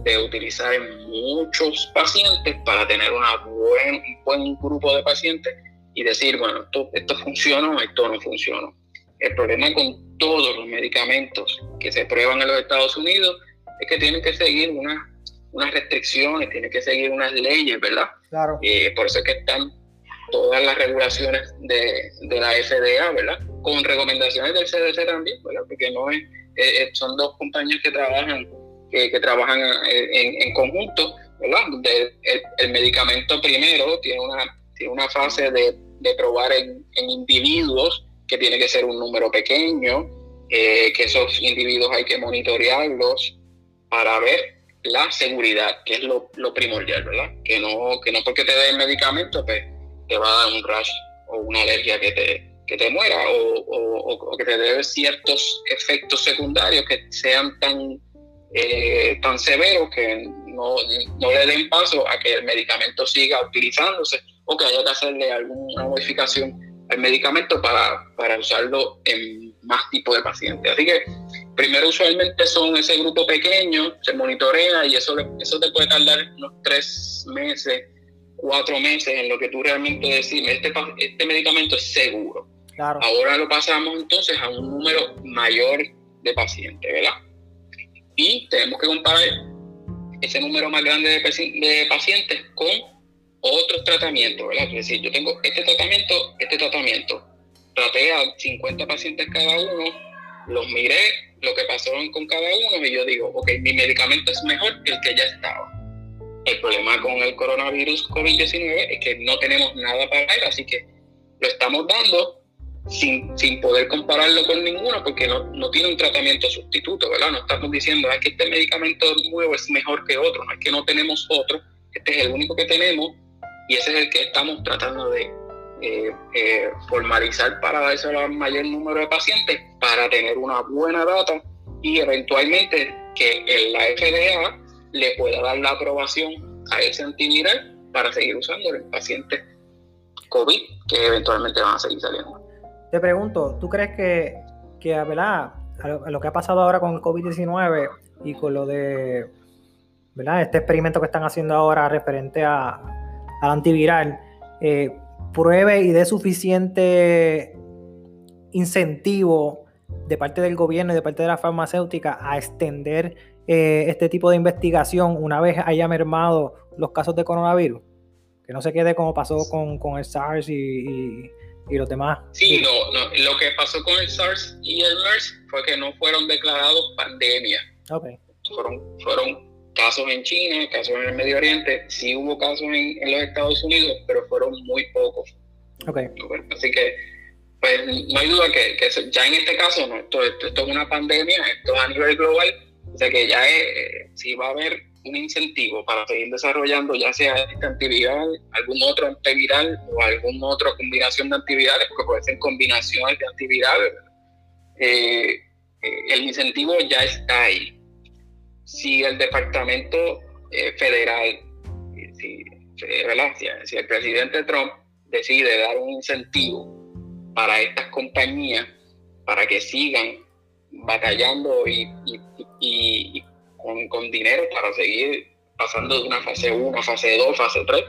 de utilizar en muchos pacientes para tener una buen, un buen grupo de pacientes y decir, bueno, esto, esto funciona o esto no funciona. El problema con todos los medicamentos que se prueban en los Estados Unidos es que tienen que seguir unas, unas restricciones, tienen que seguir unas leyes, ¿verdad? Claro. Eh, por eso es que están todas las regulaciones de, de, la FDA, ¿verdad? Con recomendaciones del CDC también, ¿verdad? Porque no es, eh, eh, son dos compañías que trabajan, que, trabajan en, en, conjunto, ¿verdad? el, el, medicamento primero tiene una, tiene una fase de de probar en, individuos, que tiene que ser un número pequeño, eh, que esos individuos hay que monitorearlos para ver la seguridad, que es lo, primordial, ¿verdad? Que no, que no porque te den medicamento, pues te va a dar un rash o una alergia que te, que te muera o, que te dé ciertos efectos secundarios que sean tan, eh, tan severos que no, no le den paso a que el medicamento siga utilizándose o que haya que hacerle alguna modificación al medicamento para, para usarlo en más tipos de pacientes. Así que primero usualmente son ese grupo pequeño, se monitorea y eso, eso te puede tardar unos tres meses, cuatro meses en lo que tú realmente decís, este, este medicamento es seguro. Ahora lo pasamos entonces a un número mayor de pacientes, ¿verdad? Y tenemos que comparar ese número más grande de, de pacientes con otros tratamientos, ¿verdad? Es decir, yo tengo este tratamiento, este tratamiento. Traté a 50 pacientes cada uno, los miré, lo que pasó con cada uno y yo digo, ok, mi medicamento es mejor que el que ya estaba. El problema con el coronavirus COVID-19 es que no tenemos nada para él, así que lo estamos dando sin, poder compararlo con ninguno porque no, no tiene un tratamiento sustituto, ¿verdad? No estamos diciendo es que este medicamento nuevo es mejor que otro, no es que no tenemos otro, este es el único que tenemos y ese es el que estamos tratando de eh, eh, formalizar para darse al mayor número de pacientes para tener una buena data y eventualmente que la FDA le pueda dar la aprobación a ese antiviral para seguir usándolo en pacientes COVID que eventualmente van a seguir saliendo. Te pregunto, ¿tú crees que, que ¿verdad? A lo, que ha pasado ahora con el COVID-19 y con lo de ¿verdad? este experimento que están haciendo ahora referente a, al antiviral, eh, pruebe y dé suficiente incentivo de parte del gobierno y de parte de la farmacéutica a extender eh, este tipo de investigación una vez haya mermado los casos de coronavirus. Que no se quede como pasó con, con el SARS y, los demás. Sí, no, no, lo que pasó con el SARS y el MERS fue que no fueron declarados pandemia. Okay. Fueron, fueron casos en China, casos en el Medio Oriente, sí hubo casos en, los Estados Unidos, pero fueron muy pocos. Okay. Así que, pues no hay duda que, ya en este caso, no, esto, esto, es una pandemia, esto es a nivel global, o sea que ya es, si va a haber un incentivo para seguir desarrollando, ya sea este antiviral, algún otro antiviral o alguna otra combinación de antivirales, porque puede ser combinaciones de antivirales. Eh, eh, el incentivo ya está ahí si el Departamento eh, Federal, si, si, el presidente Trump decide dar un incentivo para estas compañías para que sigan batallando y, con, dinero para seguir pasando de una fase 1 a fase 2, fase 3,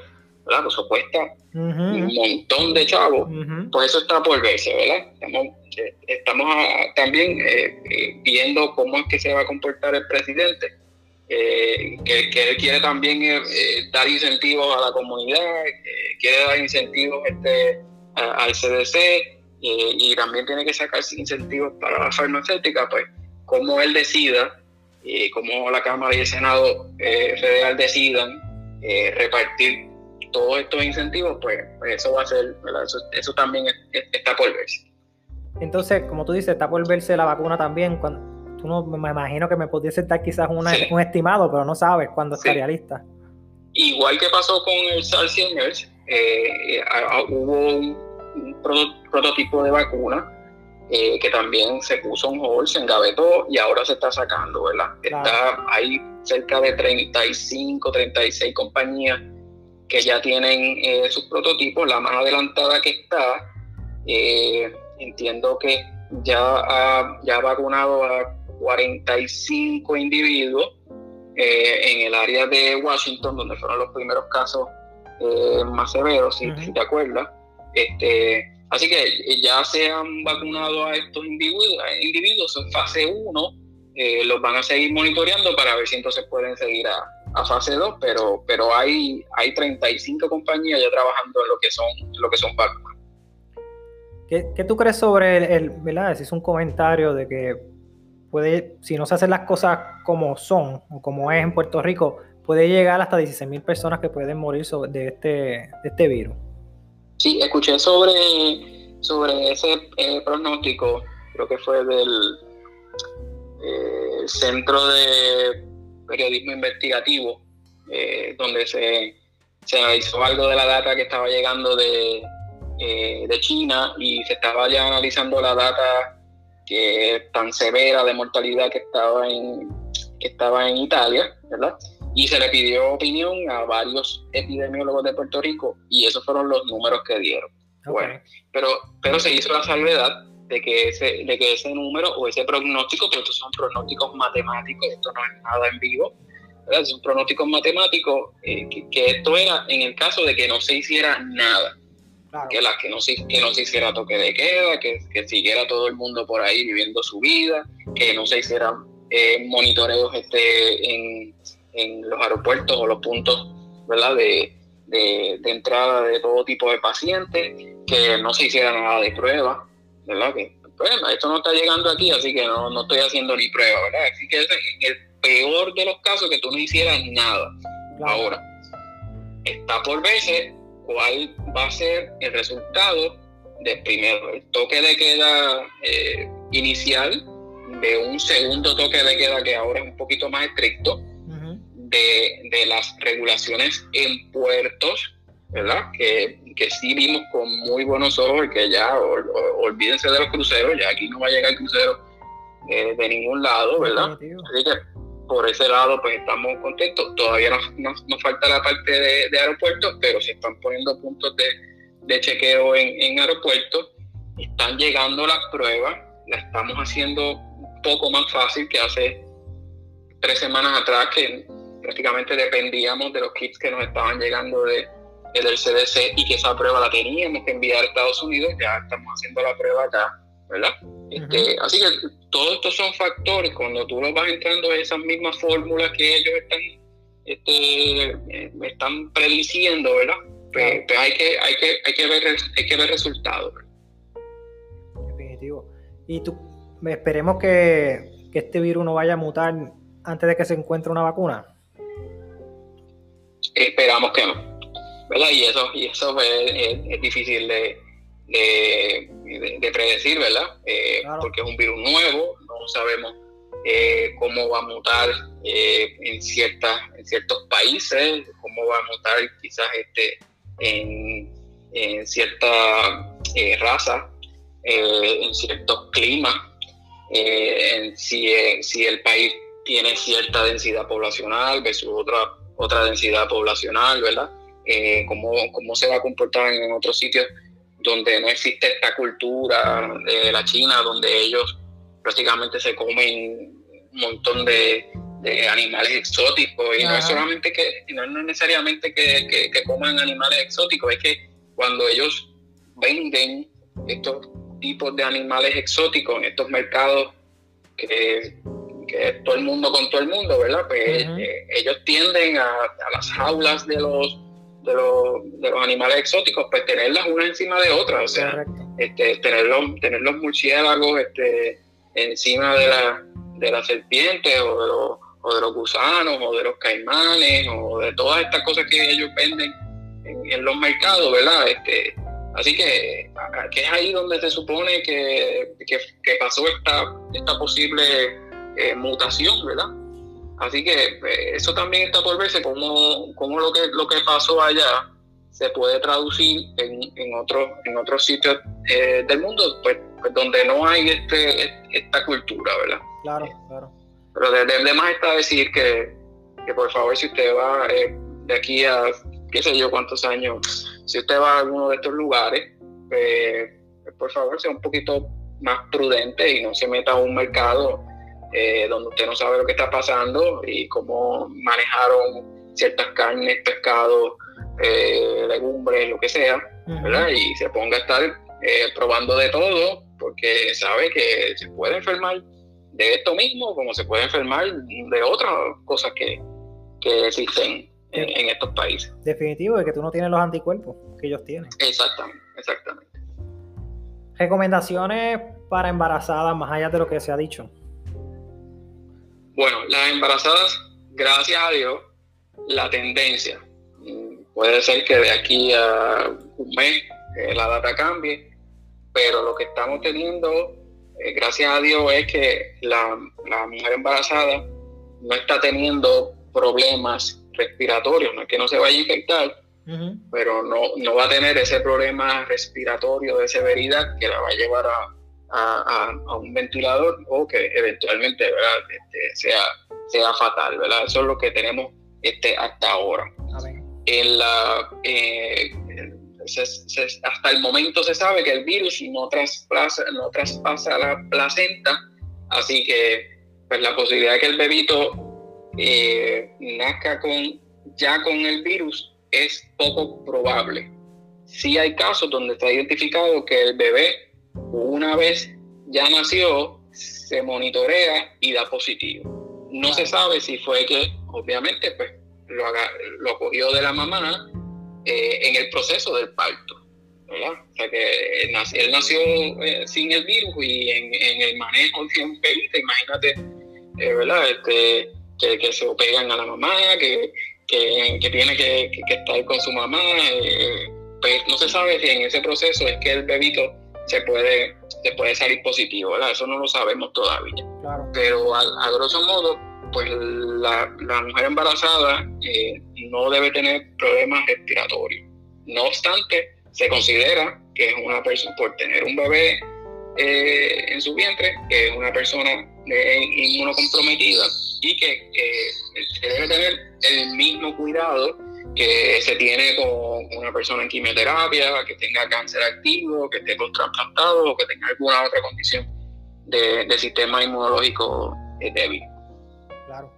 ¿verdad? Pues eso cuesta un montón de chavos, pues eso está por verse, ¿verdad? Estamos, eh, estamos también eh, eh, viendo cómo es que se va a comportar el presidente, que, que, él quiere también dar incentivos a la comunidad, quiere dar incentivos este, al CDC y también tiene que sacar incentivos para la farmacéutica, pues como él decida y como la Cámara y el Senado federal decidan repartir todos estos incentivos, pues, pues, eso va a ser, eso, también está por verse. Entonces, como tú dices, está por verse la vacuna también. Cuando, tú no, me imagino que me pudiese dar quizás un estimado, pero no sabes cuándo estaría lista. Igual que pasó con el SARS y el MERS, eh, hubo un, prototipo de vacuna eh, que también se puso en hold, se engavetó y ahora se está sacando, ¿verdad? Está, hay cerca de 35, 36 compañías que ya tienen eh, sus prototipos, la más adelantada que está, eh, entiendo que ya ha, ya vacunado a 45 individuos en el área de Washington, donde fueron los primeros casos más severos, si, te acuerdas. Este, así que ya se han vacunado a estos individuos, individuos en fase 1, los van a seguir monitoreando para ver si entonces pueden seguir a, fase 2, pero, pero hay, hay 35 compañías ya trabajando en lo que son, lo que son vacunas. ¿Qué, tú crees sobre el, verdad? Si es un comentario de que puede, si no se hacen las cosas como son o como es en Puerto Rico, puede llegar hasta 16 mil personas que pueden morir de, este, de este virus. Sí, escuché sobre, sobre ese eh, pronóstico, creo que fue del eh, Centro de periodismo investigativo, eh, donde se, se analizó algo de la data que estaba llegando de, de China y se estaba ya analizando la data que tan severa de mortalidad que estaba en, que estaba en Italia, ¿verdad? Y se le pidió opinión a varios epidemiólogos de Puerto Rico y esos fueron los números que dieron. Bueno, pero, pero se hizo la salvedad de que ese, de que ese número o ese pronóstico, pero estos son pronósticos matemáticos, esto no es nada en vivo, ¿verdad? son pronósticos matemáticos, eh, que, esto era en el caso de que no se hiciera nada, que, la, que, no se, que no se hiciera toque de queda, que, que siguiera todo el mundo por ahí viviendo su vida, que no se hicieran eh, monitoreos este, en, en los aeropuertos o los puntos ¿verdad? De, de, de entrada de todo tipo de pacientes, que no se hiciera nada de prueba, ¿verdad? Que, bueno, esto no está llegando aquí, así que no, no estoy haciendo ni prueba, ¿verdad? Así que es el peor de los casos que tú no hicieras nada. Ahora, está por verse cuál va a ser el resultado del primero, el toque de queda eh, inicial, de un segundo toque de queda que ahora es un poquito más estricto, de, de las regulaciones en puertos, ¿verdad? Que que sí vimos con muy buenos ojos y que ya olvídense de los cruceros, ya aquí no va a llegar el crucero eh, de ningún lado, ¿verdad? Así que por ese lado pues estamos contentos. Todavía nos, nos, falta la parte de, aeropuertos, pero se están poniendo puntos de, de chequeo en, en aeropuertos, están llegando las pruebas, la estamos haciendo un poco más fácil que hace tres semanas atrás que prácticamente dependíamos de los kits que nos estaban llegando de, del CDC y que esa prueba la teníamos que enviar a Estados Unidos, ya estamos haciendo la prueba acá, ¿verdad? Este, así que todos estos son factores, cuando tú los vas entrando en esas mismas fórmulas que ellos están, este, eh, están prediciendo, ¿verdad? Pues, pues, hay, que, hay, que, hay, que ver, hay que ver resultados. Definitivo. Y tú, esperemos que, que este virus no vaya a mutar antes de que se encuentre una vacuna. Esperamos que no. ¿verdad? Y eso, y eso es, difícil de, de, predecir, ¿verdad? Eh, porque es un virus nuevo, no sabemos eh, cómo va a mutar eh, en, ciertas, en ciertos países, cómo va a mutar quizás este en, en cierta raza, en ciertos climas, si, si el país tiene cierta densidad poblacional versus otra, otra densidad poblacional, ¿verdad? eh, cómo, cómo se va a comportar en otros sitios donde no existe esta cultura de la China, donde ellos prácticamente se comen un montón de, de animales exóticos. Y no es solamente que, no es necesariamente que, que, coman animales exóticos, es que cuando ellos venden estos tipos de animales exóticos en estos mercados que, que todo el mundo con todo el mundo, ¿verdad? Pues eh, ellos tienden a, a, las jaulas de los, de los, de los animales exóticos, pues tenerlas una encima de otra, o sea, este, tener, los, tener los murciélagos este, encima de la, de la serpiente o de, los, o de los gusanos o de los caimanes o de todas estas cosas que ellos venden en, los mercados, ¿verdad? Este, así que, que, es ahí donde se supone que, que, pasó esta, esta posible eh, mutación, ¿verdad? Así que pues, eso también está por verse como, como lo, que, lo que pasó allá se puede traducir en, en, otros en otros sitios eh, del mundo, pues, pues, donde no hay este, esta cultura, ¿verdad? Claro, claro. Pero de, de, más está decir que, que, por favor, si usted va eh, de aquí a qué sé yo cuántos años, si usted va a alguno de estos lugares, pues, por favor, sea un poquito más prudente y no se meta a un mercado eh, donde usted no sabe lo que está pasando y cómo manejaron ciertas carnes, pescados, eh, legumbres, lo que sea, ¿verdad? Y se ponga a estar eh, probando de todo porque sabe que se puede enfermar de esto mismo como se puede enfermar de otras cosas que, que existen en, estos países. Definitivo, de que tú no tienes los anticuerpos que ellos tienen. Exactamente, exactamente. Recomendaciones para embarazadas, más allá de lo que se ha dicho. Bueno, las embarazadas, gracias a Dios, la tendencia. Puede ser que de aquí a un mes eh, la data cambie, pero lo que estamos teniendo, eh, gracias a Dios, es que la, mujer embarazada no está teniendo problemas respiratorios, no es que no se vaya a infectar, pero no, no va a tener ese problema respiratorio de severidad que la va a llevar a, a, un ventilador o que eventualmente ¿verdad? Este, sea, sea fatal. ¿verdad? Eso es lo que tenemos este, hasta ahora. En la, eh, hasta el momento se sabe que el virus no traspasa, no traspasa la placenta, así que pues, la posibilidad de que el bebito eh, nazca con, ya con el virus es poco probable. Sí hay casos donde está identificado que el bebé una vez ya nació, se monitorea y da positivo. No se sabe si fue que, obviamente, pues lo, lo cogió de la mamá eh, en el proceso del parto. ¿verdad? O sea que él nació, eh, sin el virus y en, el manejo de un bebito, imagínate, eh, ¿verdad? Este, que, se pegan a la mamá, que, tiene que, estar con su mamá. pues no se sabe si en ese proceso es que el bebito se puede, se puede salir positivo, ¿verdad? Eso no lo sabemos todavía. Pero a, grosso modo, pues la, mujer embarazada eh, no debe tener problemas respiratorios. No obstante, se considera que es una persona, por tener un bebé eh, en su vientre, que es una persona inmunocomprometida y que se debe tener el mismo cuidado que se tiene con una persona en quimioterapia, que tenga cáncer activo, que esté trasplantado o que tenga alguna otra condición de, sistema inmunológico débil. Claro.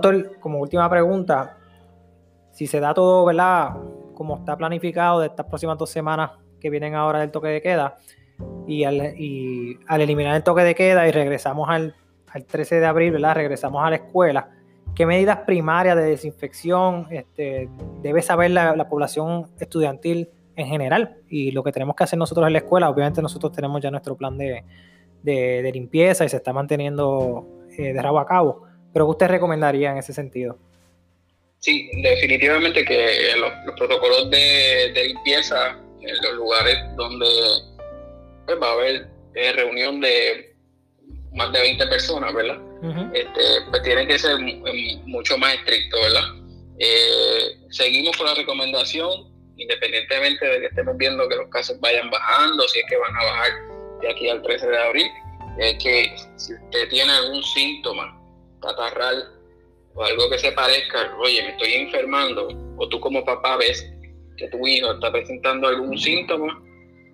Doctor, como última pregunta, si se da todo, ¿verdad? Como está planificado de estas próximas dos semanas que vienen ahora del toque de queda, y al, eliminar el toque de queda y regresamos al, 13 de abril, ¿verdad? Regresamos a la escuela. ¿Qué medidas primarias de desinfección este, debe saber la, población estudiantil en general? Y lo que tenemos que hacer nosotros en la escuela, obviamente nosotros tenemos ya nuestro plan de, limpieza y se está manteniendo eh, de rabo a cabo pero ¿qué usted recomendaría en ese sentido? Sí, definitivamente que los, protocolos de, limpieza en los lugares donde pues, va a haber eh, reunión de más de 20 personas, ¿verdad? este, pues tienen que ser mucho más estrictos, ¿verdad? Eh, seguimos con la recomendación, independientemente de que estemos viendo que los casos vayan bajando, si es que van a bajar de aquí al 13 de abril, es que si usted tiene algún síntoma catarral o algo que se parezca, oye, me estoy enfermando, o tú como papá ves que tu hijo está presentando algún síntoma,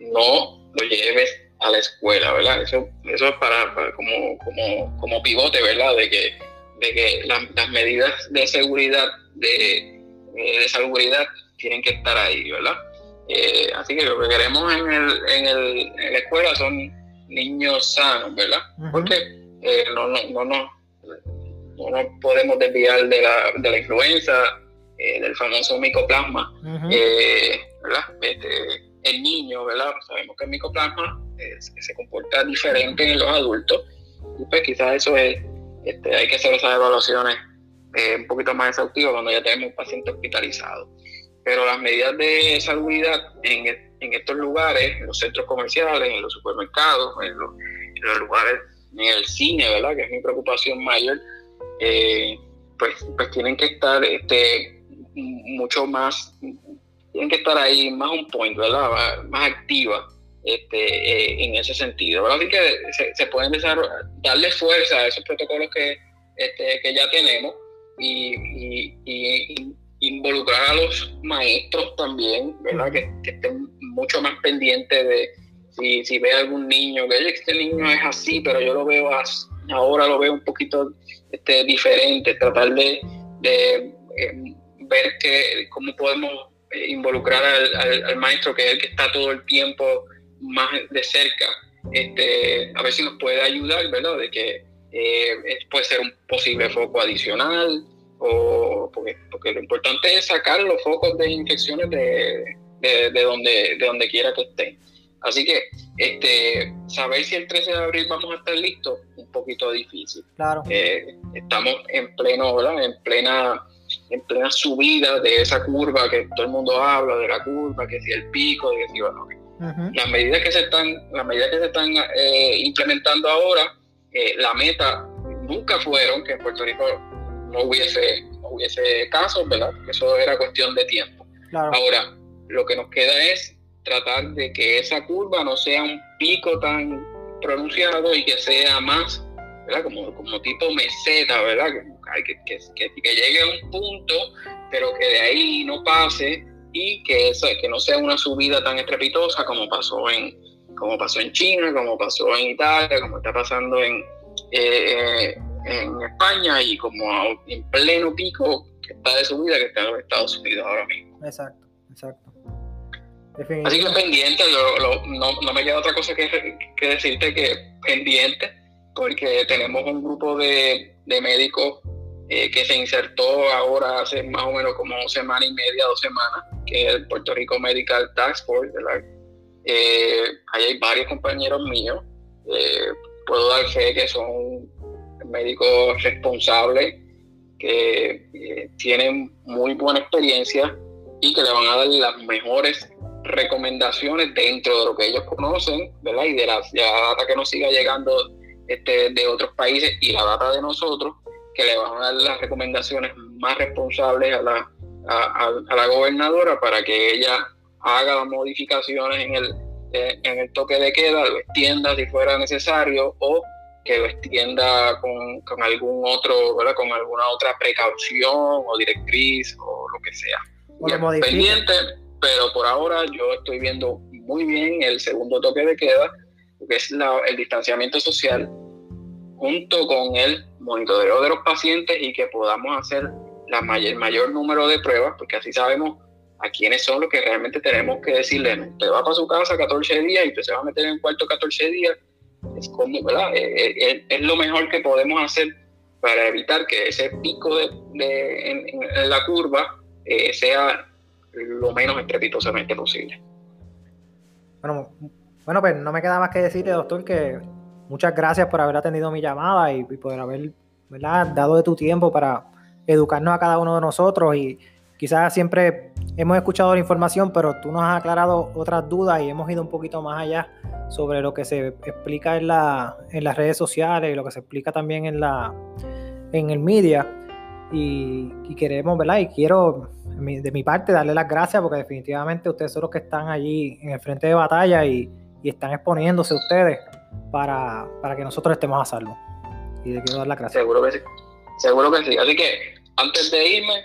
no lo lleves a la escuela, ¿verdad? Eso, eso es para, como, como, como, pivote, ¿verdad? De que, de que las medidas de seguridad, de, de salubridad, tienen que estar ahí, ¿verdad? Eh, así que lo que queremos en, el, en, el, en la escuela son niños sanos, ¿verdad? Porque eh, no, no, no, no, no nos podemos desviar de la, de la influenza, eh, del famoso micoplasma, ¿verdad? Este, el niño, ¿verdad? Sabemos que el micoplasma se comporta diferente en los adultos y pues quizás eso es, este, hay que hacer esas evaluaciones un poquito más exhaustivas cuando ya tenemos un paciente hospitalizado pero las medidas de salubridad en, en, estos lugares, en los centros comerciales, en los supermercados, en los, lugares, en el cine, ¿verdad? Que es mi preocupación mayor, eh, pues, pues tienen que estar este, mucho más, tienen que estar ahí más un point, ¿verdad? Más activa este, eh, en ese sentido. ¿verdad? Así que se, pueden darle fuerza a esos protocolos que, este, que ya tenemos y, involucrar a los maestros también, ¿verdad? Que, estén mucho más pendientes de si, si ve algún niño, que este niño es así, pero yo lo veo ahora lo veo un poquito este, diferente, tratar de, eh, ver que, cómo podemos eh, involucrar al, al, maestro, que es el que está todo el tiempo más de cerca, este, a ver si nos puede ayudar, ¿verdad? De que eh, puede ser un posible foco adicional, o porque, porque lo importante es sacar los focos de infecciones de, de, donde, de donde quiera que estén. Así que este, saber si el 13 de abril vamos a estar listos, un poquito difícil. Claro. Eh, estamos en pleno, ¿verdad? En plena, en plena subida de esa curva que todo el mundo habla, de la curva, que si el pico, que si bueno, las medidas que se están, las medidas que se están eh, implementando ahora, eh, la meta nunca fueron que en Puerto Rico no hubiese, no hubiese casos, ¿verdad? eso era cuestión de tiempo. Ahora, lo que nos queda es tratar de que esa curva no sea un pico tan pronunciado y que sea más, ¿verdad? Como, como tipo meseta, ¿verdad? Que, llegue a un punto, pero que de ahí no pase y que, eso, que no sea una subida tan estrepitosa como pasó en como pasó en China, como pasó en Italia, como está pasando en, eh, eh en España y como en pleno pico que está de subida que está en los Estados Unidos ahora mismo. Exacto, exacto. Así que pendiente, no, no, me queda otra cosa que, que, decirte que pendiente, porque tenemos un grupo de, de médicos eh, que se insertó ahora hace más o menos como semana y media, dos semanas, que es el Puerto Rico Medical Task Force. Eh, ahí hay varios compañeros míos. Eh, puedo dar fe que son médicos responsables que eh, tienen muy buena experiencia y que le van a dar las mejores recomendaciones dentro de lo que ellos conocen, ¿verdad? Y de la, data que nos siga llegando este, de otros países y la data de nosotros, que le van a dar las recomendaciones más responsables a la, a, la gobernadora para que ella haga modificaciones en el, eh, en el toque de queda, lo extienda si fuera necesario o que lo extienda con, con, algún otro, ¿verdad? Con alguna otra precaución o directriz o lo que sea. pendiente, pero por ahora yo estoy viendo muy bien el segundo toque de queda, que es el distanciamiento social, junto con el monitoreo de los pacientes y que podamos hacer el mayor número de pruebas, porque así sabemos a quiénes son los que realmente tenemos que decirle, usted va para su casa 14 días y usted se va a meter en cuarto 14 días es, como. Eh, eh, eh, es, lo mejor que podemos hacer para evitar que ese pico de, en, la curva sea lo menos estrepitosamente posible. Bueno, bueno, pues no me queda más que decirle, doctor, que muchas gracias por haber atendido mi llamada y, por haber ¿verdad? dado de tu tiempo para educarnos a cada uno de nosotros y quizás siempre hemos escuchado la información, pero tú nos has aclarado otras dudas y hemos ido un poquito más allá sobre lo que se explica en, la, en las redes sociales y lo que se explica también en, la, en el media. Y, queremos, ¿verdad? Y quiero de mi parte darle las gracias porque definitivamente ustedes son los que están allí en el frente de batalla y, y están exponiéndose ustedes para, para que nosotros estemos a salvo. Y le quiero dar la gracias. Seguro que sí. Seguro que sí. Así que antes de irme,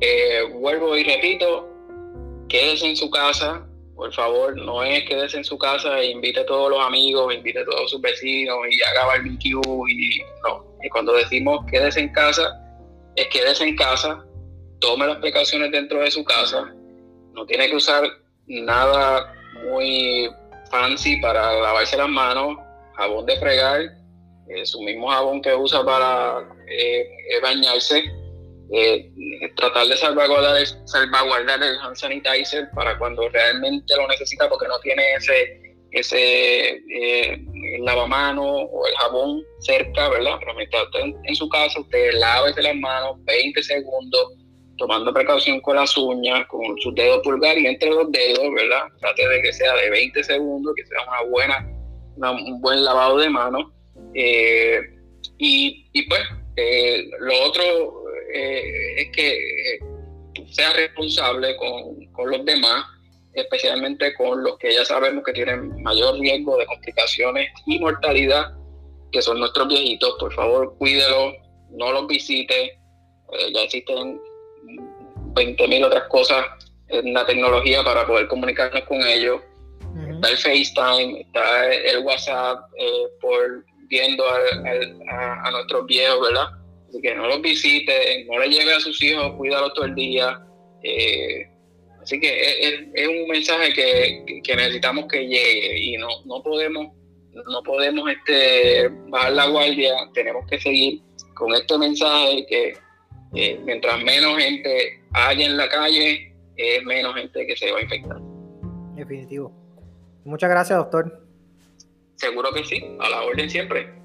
eh, vuelvo y repito, quédese en su casa, por favor, no es quédese en su casa e invite a todos los amigos, invite a todos sus vecinos y haga barbecue y no. Y cuando decimos quédese en casa, es quédese en casa, tome las precauciones dentro de su casa, no tiene que usar nada muy fancy para lavarse las manos, jabón de fregar, eh, su mismo jabón que usa para eh, bañarse, eh, tratar de salvaguardar, salvaguardar el hand sanitizer para cuando realmente lo necesita porque no tiene ese ese lavamano o el jabón cerca, ¿verdad? Pero mientras usted en, su casa, usted lávese las manos 20 segundos, tomando precaución con las uñas, con su dedo pulgar y entre los dedos, ¿verdad? Trate de que sea de 20 segundos, que sea una buena, un buen lavado de manos. Eh, y, y, pues, eh, lo otro eh, es que sea responsable con, con, los demás, especialmente con los que ya sabemos que tienen mayor riesgo de complicaciones y mortalidad, que son nuestros viejitos. Por favor, cuídelos, no los visite. ya existen 20.000 otras cosas en la tecnología para poder comunicarnos con ellos. Está el FaceTime, está el WhatsApp eh, por viendo a, nuestros viejos, ¿verdad? Así que no los visite, no le lleve a sus hijos, cuídalos todo el día. Eh, así que es, un mensaje que, necesitamos que llegue y no, no podemos no podemos este, bajar la guardia, tenemos que seguir con este mensaje que eh, mientras menos gente haya en la calle, es menos gente que se va a infectar. Definitivo. Muchas gracias, doctor. Seguro que sí, a la orden siempre.